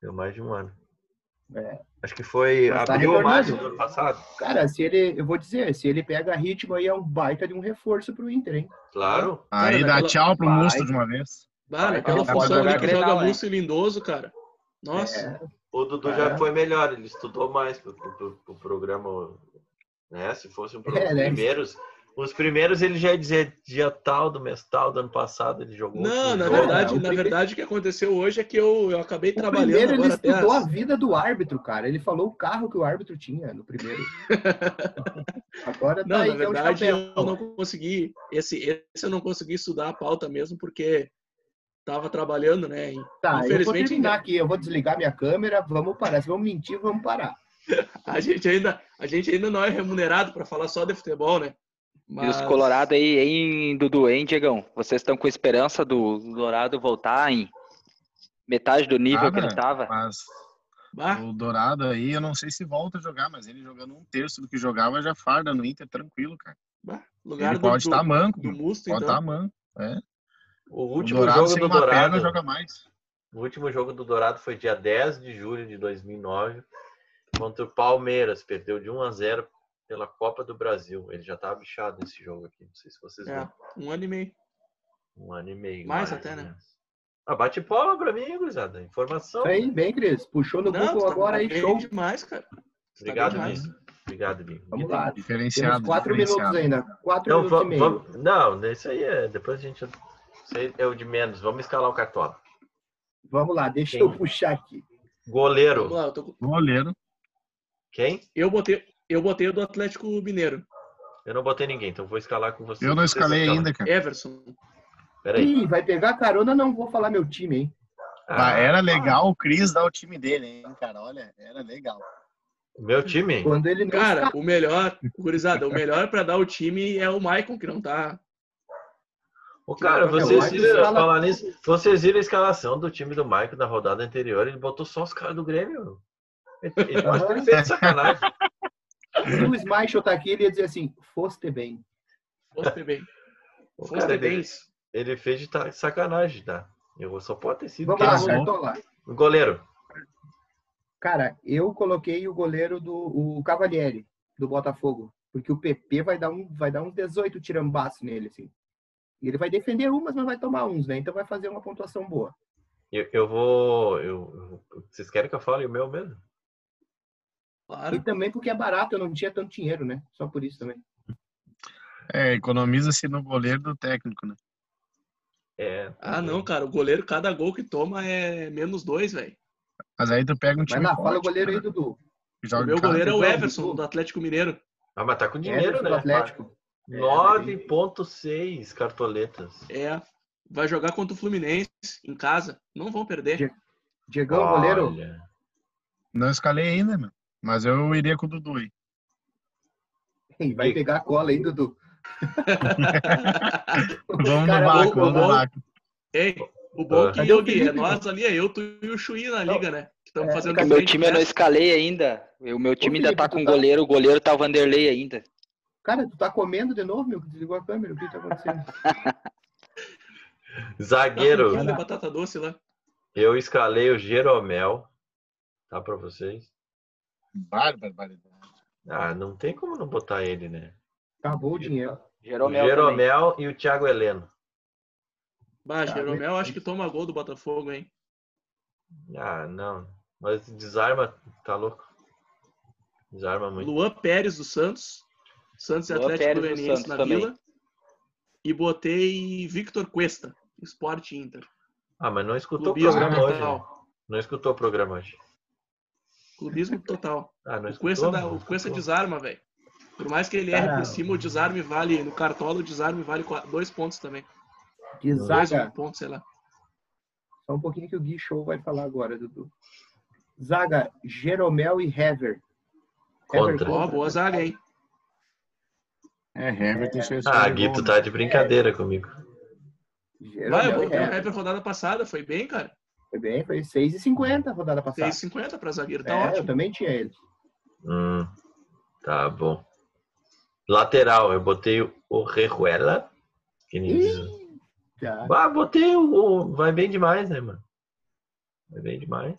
Speaker 1: Deu mais de um ano.
Speaker 5: É.
Speaker 1: Acho que foi
Speaker 5: Mas tá
Speaker 1: abril ou março do ano passado.
Speaker 5: Cara, se ele, eu vou dizer, se ele pega ritmo aí, é um baita de um reforço pro Inter, hein?
Speaker 1: Claro.
Speaker 3: Aí
Speaker 2: Cara,
Speaker 3: dá
Speaker 2: naquela-
Speaker 3: tchau pro
Speaker 5: Vai.
Speaker 3: Musto de uma vez.
Speaker 2: Naquela
Speaker 5: cara, pode
Speaker 2: função ali que joga
Speaker 4: hein?
Speaker 2: Lúcio e Lindoso, cara. Nossa.
Speaker 5: É,
Speaker 1: O Dudu
Speaker 5: É.
Speaker 1: já foi melhor, ele estudou mais pro, pro- pro- pro programa, né? Se fosse um pro-
Speaker 5: É, né?
Speaker 1: primeiros, os primeiros ele já ia dizer dia tal do mês tal do ano passado ele jogou.
Speaker 2: Não, na
Speaker 1: jogo.
Speaker 2: verdade,
Speaker 5: o
Speaker 2: na
Speaker 5: primeiro-
Speaker 2: verdade, o que aconteceu hoje é que eu, eu acabei
Speaker 5: o
Speaker 2: trabalhando
Speaker 5: primeiro ele estudou
Speaker 2: as-
Speaker 5: a vida do árbitro, cara. Ele falou o carro que o árbitro tinha no primeiro. Agora tá
Speaker 2: Não,
Speaker 5: aí,
Speaker 2: na
Speaker 5: é
Speaker 2: verdade,
Speaker 5: chapéu.
Speaker 2: eu não consegui. Esse, esse eu não consegui estudar a pauta mesmo, porque tava trabalhando, né? E,
Speaker 5: Tá, eu vou
Speaker 2: infelizmente,
Speaker 5: terminar aqui. Eu vou desligar minha câmera. Vamos parar. Se vamos mentir, vamos parar.
Speaker 2: a, gente ainda, a gente ainda não é remunerado para falar só de futebol, né?
Speaker 4: E os Colorado aí, hein, Dudu, hein, Diegão? Vocês estão com esperança do Dourado voltar em metade do nível que ele
Speaker 3: Nada.
Speaker 4: tava?
Speaker 3: Mas
Speaker 2: Bah,
Speaker 3: o Dourado aí, eu não sei se volta a jogar, mas ele jogando um terço do que jogava já farda no Inter, tranquilo, cara.
Speaker 2: bah, lugar
Speaker 3: Ele
Speaker 2: do,
Speaker 3: pode
Speaker 2: do,
Speaker 3: estar manco,
Speaker 2: do Musto,
Speaker 3: pode
Speaker 2: então.
Speaker 3: estar manco. É.
Speaker 1: O
Speaker 3: O
Speaker 1: último
Speaker 3: Dourado
Speaker 1: jogo
Speaker 3: sem
Speaker 1: do
Speaker 3: uma perna
Speaker 1: Dourado,
Speaker 3: joga mais.
Speaker 1: o último jogo do Dourado foi dia 10 de julho de 2009 contra o Palmeiras, perdeu de 1 a 0 pela Copa do Brasil. Ele já estava bichado nesse jogo aqui, não sei se vocês
Speaker 2: É,
Speaker 1: viram.
Speaker 2: um ano e meio.
Speaker 1: Um ano e meio.
Speaker 2: Mais até, né?
Speaker 1: Ah, bate palma pra mim, gurizada. Informação.
Speaker 5: Aí, bem, Cris. Puxou no
Speaker 2: Não,
Speaker 5: Google
Speaker 2: tá
Speaker 5: agora aí,
Speaker 2: bem
Speaker 5: show.
Speaker 2: demais, cara. Tu tá
Speaker 1: Obrigado,
Speaker 2: bem.
Speaker 1: Binho. Obrigado, Binho.
Speaker 5: Vamos lá.
Speaker 3: Diferenciado.
Speaker 5: Temos quatro
Speaker 3: diferenciado.
Speaker 5: minutos ainda. Quatro
Speaker 1: Então,
Speaker 5: minutos e meio.
Speaker 1: vamos, não, isso aí é. Depois a gente. Isso aí é o de menos. Vamos escalar o cartola.
Speaker 5: Vamos lá, deixa
Speaker 1: Sim.
Speaker 5: eu puxar aqui.
Speaker 1: Goleiro.
Speaker 2: Lá, eu, tô
Speaker 3: Goleiro.
Speaker 1: Quem?
Speaker 2: eu botei, eu botei o do Atlético Mineiro.
Speaker 1: Eu não botei ninguém, então vou escalar com vocês.
Speaker 3: Eu não escalei ainda, cara.
Speaker 2: Everson.
Speaker 1: Peraí.
Speaker 5: Ih, vai pegar carona, não vou falar meu time, hein?
Speaker 3: Ah,
Speaker 1: Ah,
Speaker 3: era legal o Cris dar o time dele, hein, cara? Olha, era legal.
Speaker 1: Meu time?
Speaker 5: Quando ele não
Speaker 2: Cara,
Speaker 5: escala-
Speaker 2: o melhor, gurizada, o melhor pra dar o time é o Maicon, que não tá.
Speaker 1: Ô, cara,
Speaker 2: Não,
Speaker 1: vocês viram,
Speaker 5: escala-
Speaker 1: falar nisso, vocês viram a escalação do time do Mike na rodada anterior, ele botou só os caras do Grêmio. Ele, ele, eu acho que ele fez de sacanagem.
Speaker 5: Se o Smichel tá aqui, ele ia dizer assim, foste bem.
Speaker 2: Foste bem.
Speaker 1: O
Speaker 2: Foste
Speaker 1: cara, ele, ele fez de sacanagem, tá? Eu só pode ter sido.
Speaker 5: Vamos lá,
Speaker 1: sou.
Speaker 5: Cartola.
Speaker 1: O goleiro.
Speaker 5: Cara, eu coloquei o goleiro do o Cavalieri, do Botafogo. Porque o PP vai dar, um, vai dar uns 18 tirambaços nele, assim. E ele vai defender umas, mas vai tomar uns, né? Então vai fazer uma pontuação boa.
Speaker 1: Eu, eu vou. Eu- vocês querem que eu fale o meu mesmo?
Speaker 5: E
Speaker 2: Claro.
Speaker 5: também porque é barato, eu não tinha tanto dinheiro, né? Só por isso também.
Speaker 3: É, economiza-se no goleiro do técnico, né?
Speaker 1: É.
Speaker 2: Ah, não, cara. O goleiro, cada gol que toma é menos dois, velho.
Speaker 3: Mas aí tu pega um
Speaker 5: Vai
Speaker 3: time
Speaker 5: lá, fala o goleiro aí,
Speaker 3: cara,
Speaker 5: Dudu.
Speaker 3: que
Speaker 2: O
Speaker 3: joga
Speaker 2: meu
Speaker 3: em casa.
Speaker 2: goleiro é o Everson, do Atlético Mineiro.
Speaker 1: Ah, mas tá com dinheiro,
Speaker 5: Everton
Speaker 1: né?
Speaker 5: do Atlético. É,
Speaker 1: 9,6 cartoletas.
Speaker 2: É. Vai jogar contra o Fluminense em casa. Não vão perder.
Speaker 5: Diegão, goleiro.
Speaker 1: Olha.
Speaker 3: Não escalei ainda, meu. Mas eu iria com o Dudu aí.
Speaker 5: Ei, Vai pegar a cola aí, Dudu.
Speaker 3: Vamos
Speaker 5: Cara,
Speaker 3: no vácuo,
Speaker 2: o-
Speaker 3: vamos no vácuo.
Speaker 2: Ei, o bom
Speaker 1: Ah.
Speaker 2: que eu, Gui, é nós ali, é eu, tu e o Chuí na liga, né? Estamos
Speaker 5: É,
Speaker 2: fazendo
Speaker 4: O meu time eu não
Speaker 2: dessa.
Speaker 4: escalei ainda. O meu time ainda
Speaker 5: Felipe,
Speaker 4: tá com
Speaker 5: tá-
Speaker 4: goleiro, o goleiro tá o Vanderlei ainda.
Speaker 5: Cara, tu tá comendo de novo, meu? Desligou a câmera, o que tá acontecendo?
Speaker 1: Zagueiro.
Speaker 2: com batata doce lá.
Speaker 1: Eu escalei o Jeromel. Tá pra vocês?
Speaker 3: Barbaridade.
Speaker 1: Ah, não tem como não botar ele, né?
Speaker 5: Acabou o dinheiro.
Speaker 4: Jeromel.
Speaker 1: Jeromel e o Thiago Heleno.
Speaker 2: Bah, Jeromel acho que toma gol do Botafogo, hein?
Speaker 1: Ah, não. Mas desarma, tá louco? Desarma muito.
Speaker 2: Luan Pérez do Santos. Santos e Atlético Goianiense na
Speaker 4: também.
Speaker 2: Vila. E botei Victor Cuesta, Sport Inter.
Speaker 1: Ah, mas não escutou o programa hoje. né? Não escutou o programa hoje.
Speaker 2: Clubismo total.
Speaker 1: Ah,
Speaker 2: O Cuesta, dá, o Cuesta desarma, velho. Por mais que ele erre por cima, o desarme vale. No cartola, o desarme vale dois pontos também.
Speaker 5: De
Speaker 2: Dois, um
Speaker 5: zaga,
Speaker 2: ponto, sei lá.
Speaker 5: só um pouquinho que o Gui Show vai falar agora, Dudu. Zaga, Jeromel e Hever.
Speaker 1: Contra.
Speaker 2: Ó, boa zaga, hein?
Speaker 3: É, Everton fez
Speaker 1: Ah,
Speaker 3: dois
Speaker 1: Gui, tu
Speaker 3: né?
Speaker 1: tá de brincadeira comigo.
Speaker 5: Jeromel
Speaker 2: Vai, eu botei o
Speaker 5: Hever.
Speaker 2: Hever rodada passada, foi bem, cara.
Speaker 5: Foi bem, foi 6,50 a rodada passada.
Speaker 2: 6,50 pra zagueiro, tá
Speaker 5: é, eu
Speaker 2: ótimo.
Speaker 5: também tinha ele.
Speaker 1: Hum, tá bom. Lateral, eu botei o Orejuela. Que nem diz.
Speaker 5: Ih, já.
Speaker 1: Ah, botei o, o- Vai bem demais, né, mano? Vai bem demais.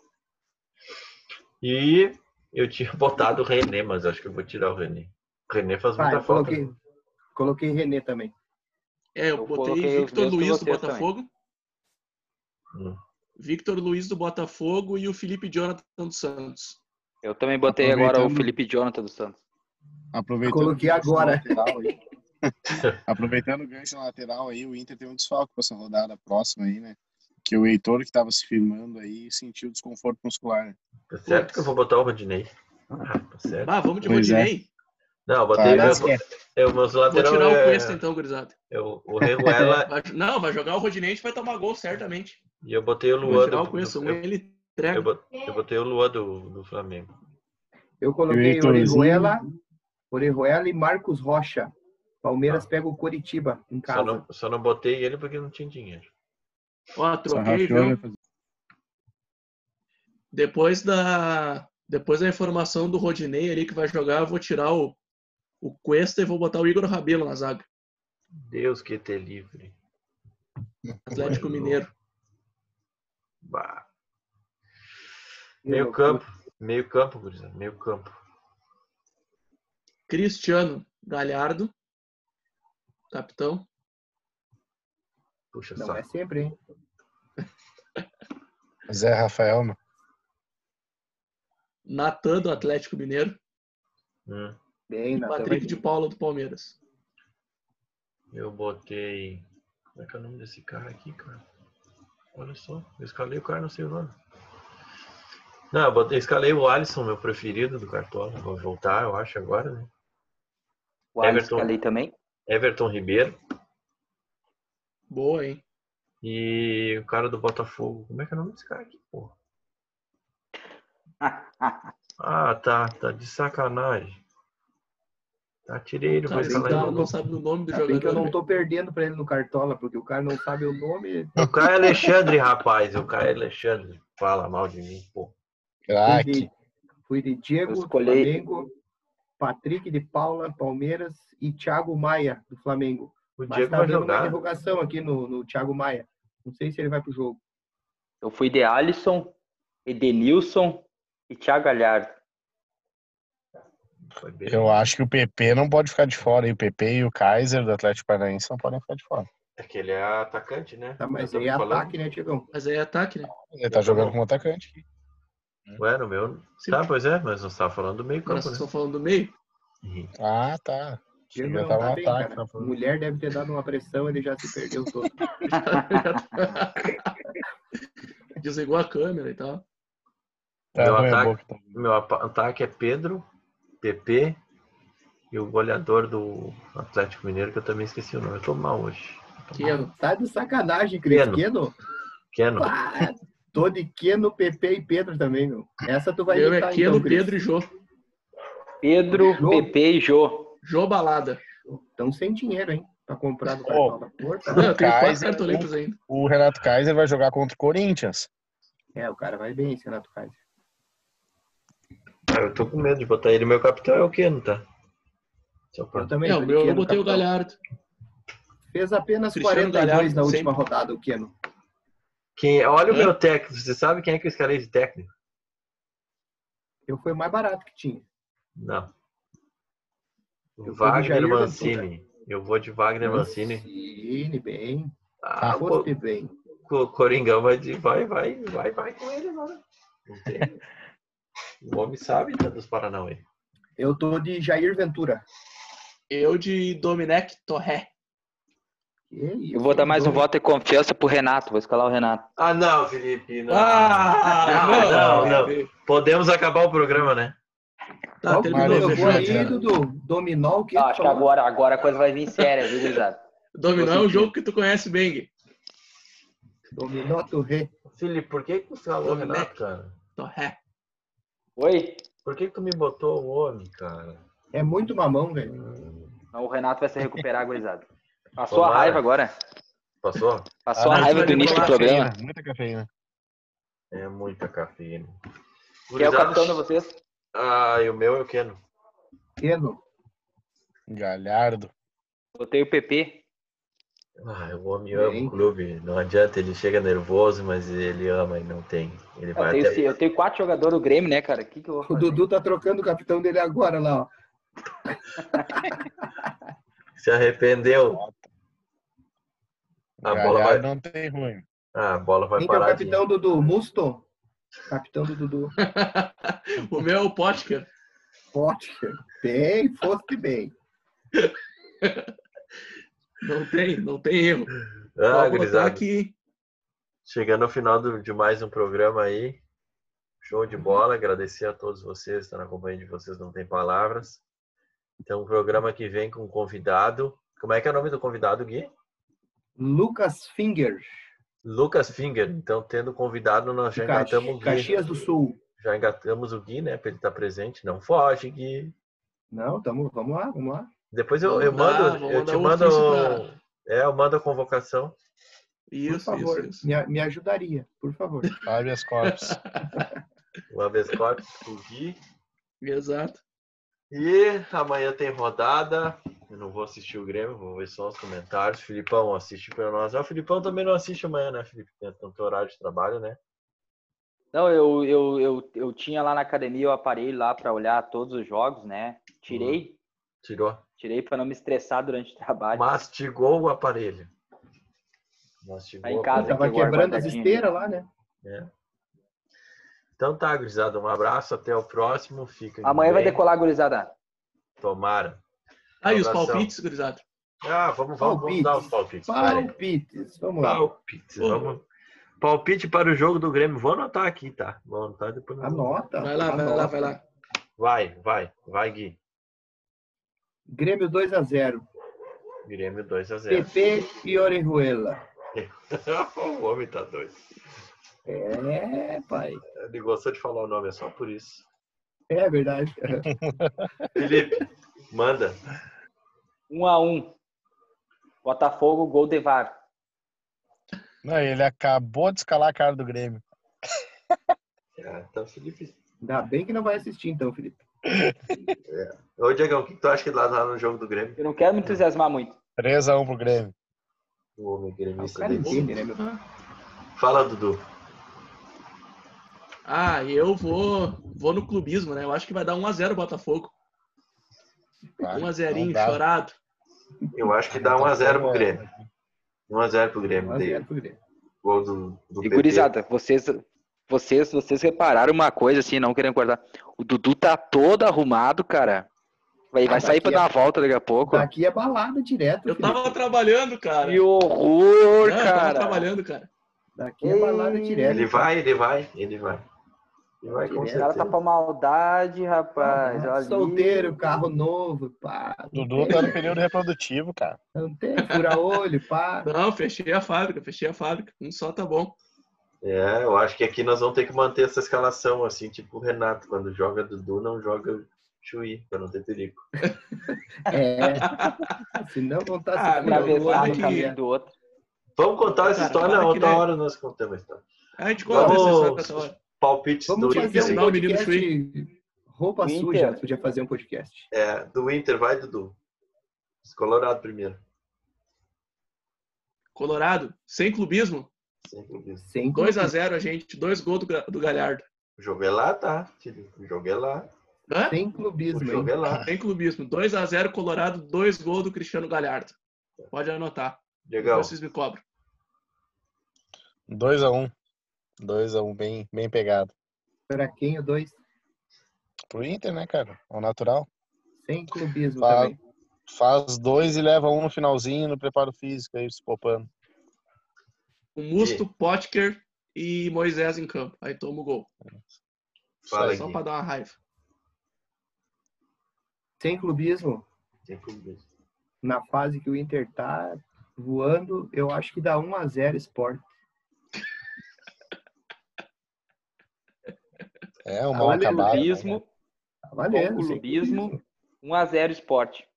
Speaker 1: E eu tinha botado o René, mas acho que eu vou tirar o René. O René faz muita
Speaker 5: eu
Speaker 1: falta.
Speaker 5: coloquei, coloquei René também.
Speaker 2: É, eu,
Speaker 4: Eu
Speaker 2: botei Victor Luiz do Botafogo.
Speaker 1: Hum.
Speaker 2: Victor Luiz do Botafogo e o Felipe Jonathan dos Santos.
Speaker 4: Eu também botei agora o Felipe Jonathan dos Santos.
Speaker 3: Aproveitando
Speaker 5: Coloquei
Speaker 3: o gancho
Speaker 5: agora.
Speaker 3: na lateral aí. Aproveitando o gancho na lateral aí, o Inter tem um desfalque para essa rodada próxima aí, né? Que o Heitor, que estava se firmando aí, sentiu desconforto muscular. né?
Speaker 1: Tá certo que eu vou botar o Rodinei. Ah, tá certo.
Speaker 2: Ah, vamos de
Speaker 3: Pois é.
Speaker 2: Rodinei.
Speaker 1: Não, eu botei
Speaker 3: Tá,
Speaker 1: meu,
Speaker 5: certo.
Speaker 1: eu, meus
Speaker 2: Vou
Speaker 1: lateral
Speaker 2: tirar o
Speaker 1: é,
Speaker 2: Cuesta então, gurizada.
Speaker 1: eu, o Rejuela
Speaker 2: Vai- Não, vai jogar o Rodinei, a gente vai tomar gol, certamente.
Speaker 1: e eu botei o
Speaker 2: Vou
Speaker 1: Luan
Speaker 2: tirar
Speaker 1: do,
Speaker 2: o Cuesta, um
Speaker 1: eu,
Speaker 2: ele
Speaker 1: eu, botei o Luan do, do Flamengo.
Speaker 5: Eu
Speaker 3: E o
Speaker 5: coloquei
Speaker 3: Heitorzinho?
Speaker 5: Orejuela, Orejuela e Marcos Rocha. Palmeiras pega o Coritiba em
Speaker 1: Só
Speaker 5: casa.
Speaker 1: não, só não botei ele porque não tinha dinheiro.
Speaker 2: Ó, troquei, viu?
Speaker 3: fazer-
Speaker 2: Depois da, depois da informação do Rodinei ali que vai jogar, eu vou tirar o, o Cuesta e vou botar o Igor Rabelo na zaga.
Speaker 1: Deus que te livre.
Speaker 2: Atlético Mineiro.
Speaker 1: Bah. Meio campo. Meio campo, gurizada. Meio campo.
Speaker 2: Cristiano Galhardo. Capitão.
Speaker 1: Puxa
Speaker 5: Não
Speaker 1: saco.
Speaker 5: é sempre, hein?
Speaker 3: Zé Rafael, mano.
Speaker 2: Natan do Atlético Mineiro.
Speaker 1: Hum,
Speaker 5: Bem,
Speaker 2: E
Speaker 5: Natan.
Speaker 2: Patrick de Paula do Palmeiras.
Speaker 1: eu botei. Como é que é o nome desse cara aqui, cara? Olha só. Eu escalei o cara, não sei o nome. Não, eu botei, escalei o Alisson, meu preferido do Cartola. Vou voltar, eu acho, agora, né?
Speaker 4: O Alisson
Speaker 1: Everton.
Speaker 4: escalei também.
Speaker 1: Everton Ribeiro.
Speaker 2: Boa, hein?
Speaker 1: E o cara do Botafogo. Como é que é o nome desse cara aqui, porra? Ah, tá. Tá de sacanagem. Tá,
Speaker 2: Cara,
Speaker 1: vou
Speaker 2: esse
Speaker 1: falar
Speaker 2: cara
Speaker 1: em
Speaker 2: não
Speaker 1: novo.
Speaker 2: sabe o nome do
Speaker 5: bem que eu
Speaker 2: jogador.
Speaker 5: não tô perdendo pra ele no Cartola, porque o cara não sabe o nome.
Speaker 1: O Caio Alexandre, rapaz. O Caio Alexandre fala mal de mim, pô.
Speaker 5: Fui
Speaker 3: Craque.
Speaker 5: de, fui de Diego,
Speaker 4: escolhi-
Speaker 5: Flamengo, Patrick de Paula, Palmeiras e Thiago Maia, do Flamengo.
Speaker 1: O
Speaker 5: Mas
Speaker 1: Diego
Speaker 5: tá
Speaker 1: vai
Speaker 5: dando uma
Speaker 1: jogar.
Speaker 5: interrogação aqui no, no Thiago Maia. Não sei se ele vai pro jogo.
Speaker 4: Eu fui de Alisson, Edenilson e Thiago Galhardo.
Speaker 1: Bem.
Speaker 3: Eu acho que o PP não pode ficar de fora. E o PP e o Kaiser do Atlético Paranaense não podem ficar de fora.
Speaker 1: É que ele é atacante, né?
Speaker 5: Tá, mas aí é
Speaker 1: falando.
Speaker 5: ataque, né, Tiagão?
Speaker 2: Mas aí é ataque, né?
Speaker 3: Ele tá jogando como atacante.
Speaker 1: Ué, no meu.
Speaker 2: Sim.
Speaker 1: Tá, pois é, mas nós estava falando do meio campo,
Speaker 2: vocês
Speaker 1: né?
Speaker 2: estão falando do meio.
Speaker 3: Ah, tá.
Speaker 5: Não
Speaker 3: tá
Speaker 5: bem,
Speaker 3: ataque, tá.
Speaker 5: Mulher deve ter dado uma pressão, ele já se perdeu todo.
Speaker 2: Desligou a câmera e tal.
Speaker 3: Tá
Speaker 1: Meu ataque-
Speaker 3: tá.
Speaker 1: Meu ataque é Pedro, PP e o goleador do Atlético Mineiro, que eu também esqueci o nome. Eu tô mal hoje.
Speaker 2: Keno.
Speaker 5: Tá de sacanagem, Cris.
Speaker 1: Keno.
Speaker 5: Keno?
Speaker 1: Keno.
Speaker 5: Ah, tô de Keno, PP e Pedro também, meu. Essa tu vai imitar,
Speaker 2: é Keno,
Speaker 5: então.
Speaker 2: Pedro e Jô.
Speaker 4: Pedro,
Speaker 5: Jô.
Speaker 4: PP e Jô.
Speaker 2: Jô Balada.
Speaker 5: Estão sem dinheiro, hein? Pra comprar no
Speaker 3: Ô.
Speaker 5: Cartola. Porra.
Speaker 2: Não, eu tenho quatro
Speaker 3: Kaiser,
Speaker 2: cartoletas ainda.
Speaker 3: O Renato Kaiser vai jogar contra o Corinthians.
Speaker 5: É, o cara vai bem, esse Renato Kaiser.
Speaker 1: Ah, eu tô com medo de botar ele. Meu capitão é o Keno, tá?
Speaker 5: Eu também.
Speaker 2: É, o meu eu botei o
Speaker 5: capitão.
Speaker 2: Galhardo.
Speaker 5: Fez apenas
Speaker 2: Cristiano
Speaker 5: 42
Speaker 2: Galhardo,
Speaker 5: na última
Speaker 2: sempre.
Speaker 5: rodada, o Keno.
Speaker 1: Quem... Olha o
Speaker 2: É.
Speaker 1: meu técnico. Você sabe quem é que eu escalei de técnico?
Speaker 5: Eu fui o mais barato que tinha.
Speaker 1: Não.
Speaker 5: Eu
Speaker 1: Wagner Mancini. Eu vou de Wagner Mancini.
Speaker 5: Mancini, bem.
Speaker 1: Ah, o
Speaker 5: Foste bem.
Speaker 1: Co- Coringão vai, de- vai, vai, vai, vai com ele agora. Não tem. O homem sabe dos Paranauê.
Speaker 5: Eu tô de Jair Ventura.
Speaker 2: Eu de Domenech Torré.
Speaker 4: Eu vou dar mais um voto de confiança pro Renato. Vou escalar o Renato.
Speaker 1: Ah, não, Felipe. Não.
Speaker 2: Ah,
Speaker 1: não, não, não. Podemos acabar o programa, né?
Speaker 2: Tá,
Speaker 5: Qual
Speaker 2: terminou,
Speaker 5: eu vou aí. Dudu. Dominó, o que?
Speaker 4: Ah, acho que agora, agora a coisa vai vir séria, viu, gurizada?
Speaker 2: Dominó é um jogo que tu conhece bem, Gui.
Speaker 5: Dominó Torre.
Speaker 1: Felipe, por que que tu falou. Renato, cara?
Speaker 2: Torré.
Speaker 4: Oi?
Speaker 1: Por que que tu me botou o homem, cara?
Speaker 5: É muito mamão, velho.
Speaker 4: Não, o Renato vai se recuperar, gurizada. Passou a
Speaker 1: Tomara.
Speaker 4: raiva agora.
Speaker 1: Passou?
Speaker 4: Passou
Speaker 3: Ah,
Speaker 4: a
Speaker 3: não,
Speaker 4: raiva do início do programa.
Speaker 3: Cafeína, muita cafeína.
Speaker 1: É muita cafeína.
Speaker 4: Quem é o capitão de vocês?
Speaker 1: Ah, e o meu é o Keno.
Speaker 5: Keno.
Speaker 3: Galhardo.
Speaker 4: Botei o PP.
Speaker 1: Ah, o homem ama o clube. Não adianta, ele chega nervoso, mas ele ama e não tem. Ele
Speaker 4: Eu
Speaker 1: vai
Speaker 4: tenho,
Speaker 1: até...
Speaker 4: eu tenho quatro jogadores do Grêmio, né, cara? O que, que
Speaker 5: O? Dudu tá trocando o capitão dele agora lá, ó.
Speaker 1: Se arrependeu. A bola vai,
Speaker 3: não tem ruim.
Speaker 1: ah, a bola vai
Speaker 5: Quem que é o
Speaker 1: parar de...
Speaker 5: capitão, Dudu? Musto? Capitão do Dudu.
Speaker 2: o meu é o Potker.
Speaker 5: Pote. Bem, foste bem.
Speaker 2: Não tem, não tem erro.
Speaker 1: Ah,
Speaker 2: Vou
Speaker 1: gurizada.
Speaker 2: aqui.
Speaker 1: Chegando ao final do- de mais um programa aí. Show de bola. Agradecer a todos vocês. Estar na companhia de vocês não tem palavras. Então, o programa que vem com um convidado. Como é que é o nome do convidado, Gui?
Speaker 5: Lucas Finger.
Speaker 1: Lucas Finger. Então, tendo convidado, nós já
Speaker 5: Caxi-
Speaker 1: engatamos o Gui.
Speaker 5: Caxias do Sul.
Speaker 1: Já engatamos o Gui, né? Para ele estar presente. Não foge, Gui.
Speaker 5: Não, tamo, vamos lá, vamos lá.
Speaker 1: Depois eu, eu
Speaker 2: mandar-
Speaker 1: mando, eu te mando.
Speaker 2: ofício
Speaker 1: É, eu mando a convocação.
Speaker 5: Por
Speaker 2: Isso,
Speaker 5: favor,
Speaker 2: isso, isso.
Speaker 5: Me, me ajudaria, por favor.
Speaker 3: Habeas corpus.
Speaker 1: O habeas corpus pro Gui.
Speaker 2: Exato.
Speaker 1: E amanhã tem rodada. Eu não vou assistir o Grêmio, vou ver só os comentários. Filipão assiste para nós. Ah, o Filipão também não assiste amanhã, né, Felipe? Tem tanto horário de trabalho, né?
Speaker 4: Não, eu, eu, eu, eu tinha lá na academia o aparelho lá para olhar todos os jogos, né? Tirei,
Speaker 1: Tirou.
Speaker 4: tirei para não me estressar durante o trabalho.
Speaker 1: Mastigou o aparelho. Mastigou
Speaker 4: Tá em
Speaker 1: o
Speaker 4: casa.
Speaker 1: aparelho.
Speaker 5: Tava quebrando as
Speaker 4: guardadinho.
Speaker 5: esteiras lá, né?
Speaker 1: É. Então tá, gurizada. Um abraço, até o próximo. Fica
Speaker 4: Amanhã vai
Speaker 1: bem.
Speaker 4: decolar, gurizada.
Speaker 1: Tomara.
Speaker 2: Aí, os
Speaker 1: Abração.
Speaker 2: palpites, gurizada.
Speaker 1: Ah, vamos, vamos, vamos dar os palpites. Aí.
Speaker 5: Palpites. Vamos lá.
Speaker 1: Palpites. Vamos. Palpite para o jogo do Grêmio. Vou anotar aqui, tá? Vou anotar depois.
Speaker 5: Anota.
Speaker 2: Vai lá, vai
Speaker 5: anota.
Speaker 2: lá, vai lá.
Speaker 1: Vai, vai, vai, Gui.
Speaker 5: Grêmio 2 a 0
Speaker 1: Grêmio 2 a 0
Speaker 5: PP e Orejuela.
Speaker 1: o homem tá doido.
Speaker 5: É, pai.
Speaker 1: Ele gostou de falar o nome, é só por isso.
Speaker 5: É verdade.
Speaker 1: Felipe, manda.
Speaker 4: Um a um. Botafogo, gol de VAR.
Speaker 3: Não, ele acabou de escalar a cara do Grêmio.
Speaker 1: Ah, então, Felipe.
Speaker 5: Ainda bem que não vai assistir, então, Felipe.
Speaker 1: Ô, Diegão, o que tu acha que lá tá no jogo do Grêmio?
Speaker 4: Eu não quero me entusiasmar muito.
Speaker 3: 3x1 pro Grêmio.
Speaker 1: O homem
Speaker 5: O
Speaker 1: gremista
Speaker 5: meu?
Speaker 1: Fala, Dudu.
Speaker 2: Ah, eu vou, vou no clubismo, né? Eu acho que vai dar 1x0 Botafogo.
Speaker 3: Vai.
Speaker 2: 1x0,
Speaker 3: Não dá.
Speaker 2: chorado.
Speaker 1: Eu acho que dá 1x0 pro Grêmio. 1x0 pro Grêmio.
Speaker 5: 1 a
Speaker 1: daí.
Speaker 5: 0 pro Grêmio.
Speaker 1: Gol do, do
Speaker 4: E gurizada, vocês, vocês, vocês repararam uma coisa assim, não querendo cortar. O Dudu tá todo arrumado, cara. Vai, vai
Speaker 5: Ah,
Speaker 4: sair pra
Speaker 5: daqui
Speaker 4: dar
Speaker 5: é-
Speaker 4: uma volta daqui a pouco.
Speaker 5: Daqui é balada direto,
Speaker 2: Eu
Speaker 5: Felipe.
Speaker 2: tava trabalhando, cara.
Speaker 4: Que horror,
Speaker 2: Não, eu tava
Speaker 4: cara.
Speaker 2: trabalhando, cara.
Speaker 5: Daqui é balada
Speaker 4: Ei.
Speaker 5: direto.
Speaker 1: Ele vai, ele vai, ele vai. Ele vai com.
Speaker 4: O cara tá pra maldade, rapaz.
Speaker 5: Ah,
Speaker 4: olha
Speaker 5: Solteiro,
Speaker 4: ali.
Speaker 5: carro novo, pá.
Speaker 3: Dudu tá no período reprodutivo, cara.
Speaker 5: não tem fura-olho, pá.
Speaker 2: Não, fechei a fábrica, fechei a fábrica. Um só tá bom.
Speaker 1: É, eu acho que aqui nós vamos ter que manter essa escalação, assim, tipo o Renato, quando joga Dudu, não joga Chuí, pra não ter perigo.
Speaker 5: É. Senão vão estar
Speaker 2: Ah,
Speaker 4: Atravessar no caminho do outro.
Speaker 1: Vamos contar essa história? Não, outra
Speaker 2: nem-
Speaker 1: hora nós contamos a história.
Speaker 2: A gente conta essa história pra essa hora.
Speaker 1: Palpites
Speaker 5: Vamos
Speaker 1: do
Speaker 5: fazer
Speaker 1: Inter.
Speaker 5: um podcast. Roupa
Speaker 4: Inter.
Speaker 5: suja, podia fazer um podcast.
Speaker 1: É, do Inter, vai, Dudu. Colorado primeiro.
Speaker 2: Colorado, sem clubismo,
Speaker 1: Sem clubismo.
Speaker 5: Sem
Speaker 2: 2x0 a gente, dois gols do, do Galhardo.
Speaker 1: O jogo é lá, tá? O jogo é lá.
Speaker 2: Hã?
Speaker 5: Sem
Speaker 1: O
Speaker 5: clubismo,
Speaker 1: jogo
Speaker 5: hein?
Speaker 1: é lá.
Speaker 2: Sem clubismo. 2x0 Colorado, dois gols do Cristiano Galhardo. Pode anotar. Depois vocês me cobram.
Speaker 3: 2x1. 2x1, bem, bem pegado.
Speaker 5: Pra quem o dois?
Speaker 3: Pro Inter, né, cara? Ao natural.
Speaker 5: Sem clubismo
Speaker 3: Fa-
Speaker 5: também.
Speaker 3: Faz dois e leva um no finalzinho no preparo físico aí, se poupando.
Speaker 2: O Musto, Potker e Moisés em campo. Aí toma o gol.
Speaker 1: fala
Speaker 2: Só
Speaker 1: aqui.
Speaker 2: pra dar uma raiva.
Speaker 5: Sem clubismo,
Speaker 1: Sem clubismo.
Speaker 5: na fase que o Inter tá voando, eu acho que dá 1 a 0 Sport.
Speaker 3: É, um mal
Speaker 5: Olha,
Speaker 3: acabado. né,
Speaker 4: Clubismo,
Speaker 5: Tá valendo.
Speaker 4: Com
Speaker 5: sem
Speaker 4: clubismo. 1x0 esporte.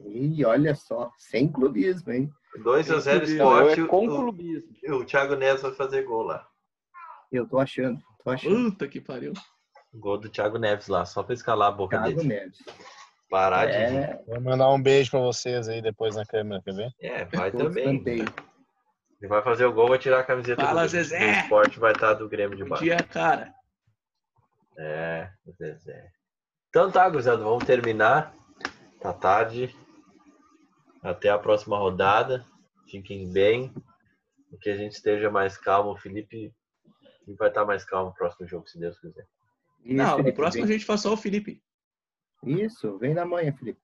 Speaker 5: E olha só, sem clubismo, hein?
Speaker 1: 2x0
Speaker 2: Sem
Speaker 4: Não, eu
Speaker 1: Sport.
Speaker 4: é com
Speaker 1: o,
Speaker 4: clubismo.
Speaker 1: o Thiago Neves vai fazer gol lá.
Speaker 5: Eu tô achando, tô achando.
Speaker 2: Puta que pariu.
Speaker 1: Gol do Thiago Neves lá, só pra escalar a boca
Speaker 5: Thiago
Speaker 1: dele.
Speaker 5: Neves.
Speaker 1: Parar de rir.
Speaker 5: É,
Speaker 3: Vou mandar um beijo pra vocês aí depois na câmera, quer ver?
Speaker 1: É, vai também. Ele vai fazer o gol, vai tirar a camiseta
Speaker 2: Fala,
Speaker 1: do,
Speaker 2: Zezé!
Speaker 1: do esporte, vai estar do Grêmio de baixo.
Speaker 2: dia, cara.
Speaker 1: É, o Zezé. Então tá, gurizada, vamos terminar. Tá tarde. Até a próxima rodada. Fiquem bem. Que a gente esteja mais calmo. O Felipe vai estar mais calmo no próximo jogo, se Deus quiser.
Speaker 5: Isso,
Speaker 2: Não, no
Speaker 5: Felipe,
Speaker 2: próximo a
Speaker 5: vem.
Speaker 2: gente faz só o Felipe.
Speaker 5: Isso, vem na manhã, Felipe.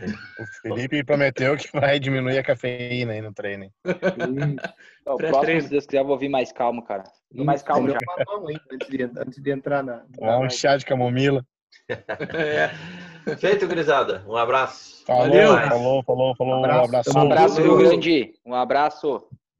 Speaker 3: O Felipe prometeu que vai diminuir a cafeína aí no treino.
Speaker 4: Então, o próximo, se Deus quiser, eu vou vir mais calmo, cara. Tô mais calmo já.
Speaker 5: uma mão, hein, antes de, antes de entrar na. na
Speaker 3: Tomar um chá de camomila.
Speaker 2: É.
Speaker 1: Feito, gurizada. Um abraço.
Speaker 3: Falou,
Speaker 2: Valeu.
Speaker 3: falou, falou, falou. Um
Speaker 5: Abraço,
Speaker 3: abraço.
Speaker 4: Um abraço. Rio Grande. Um abraço.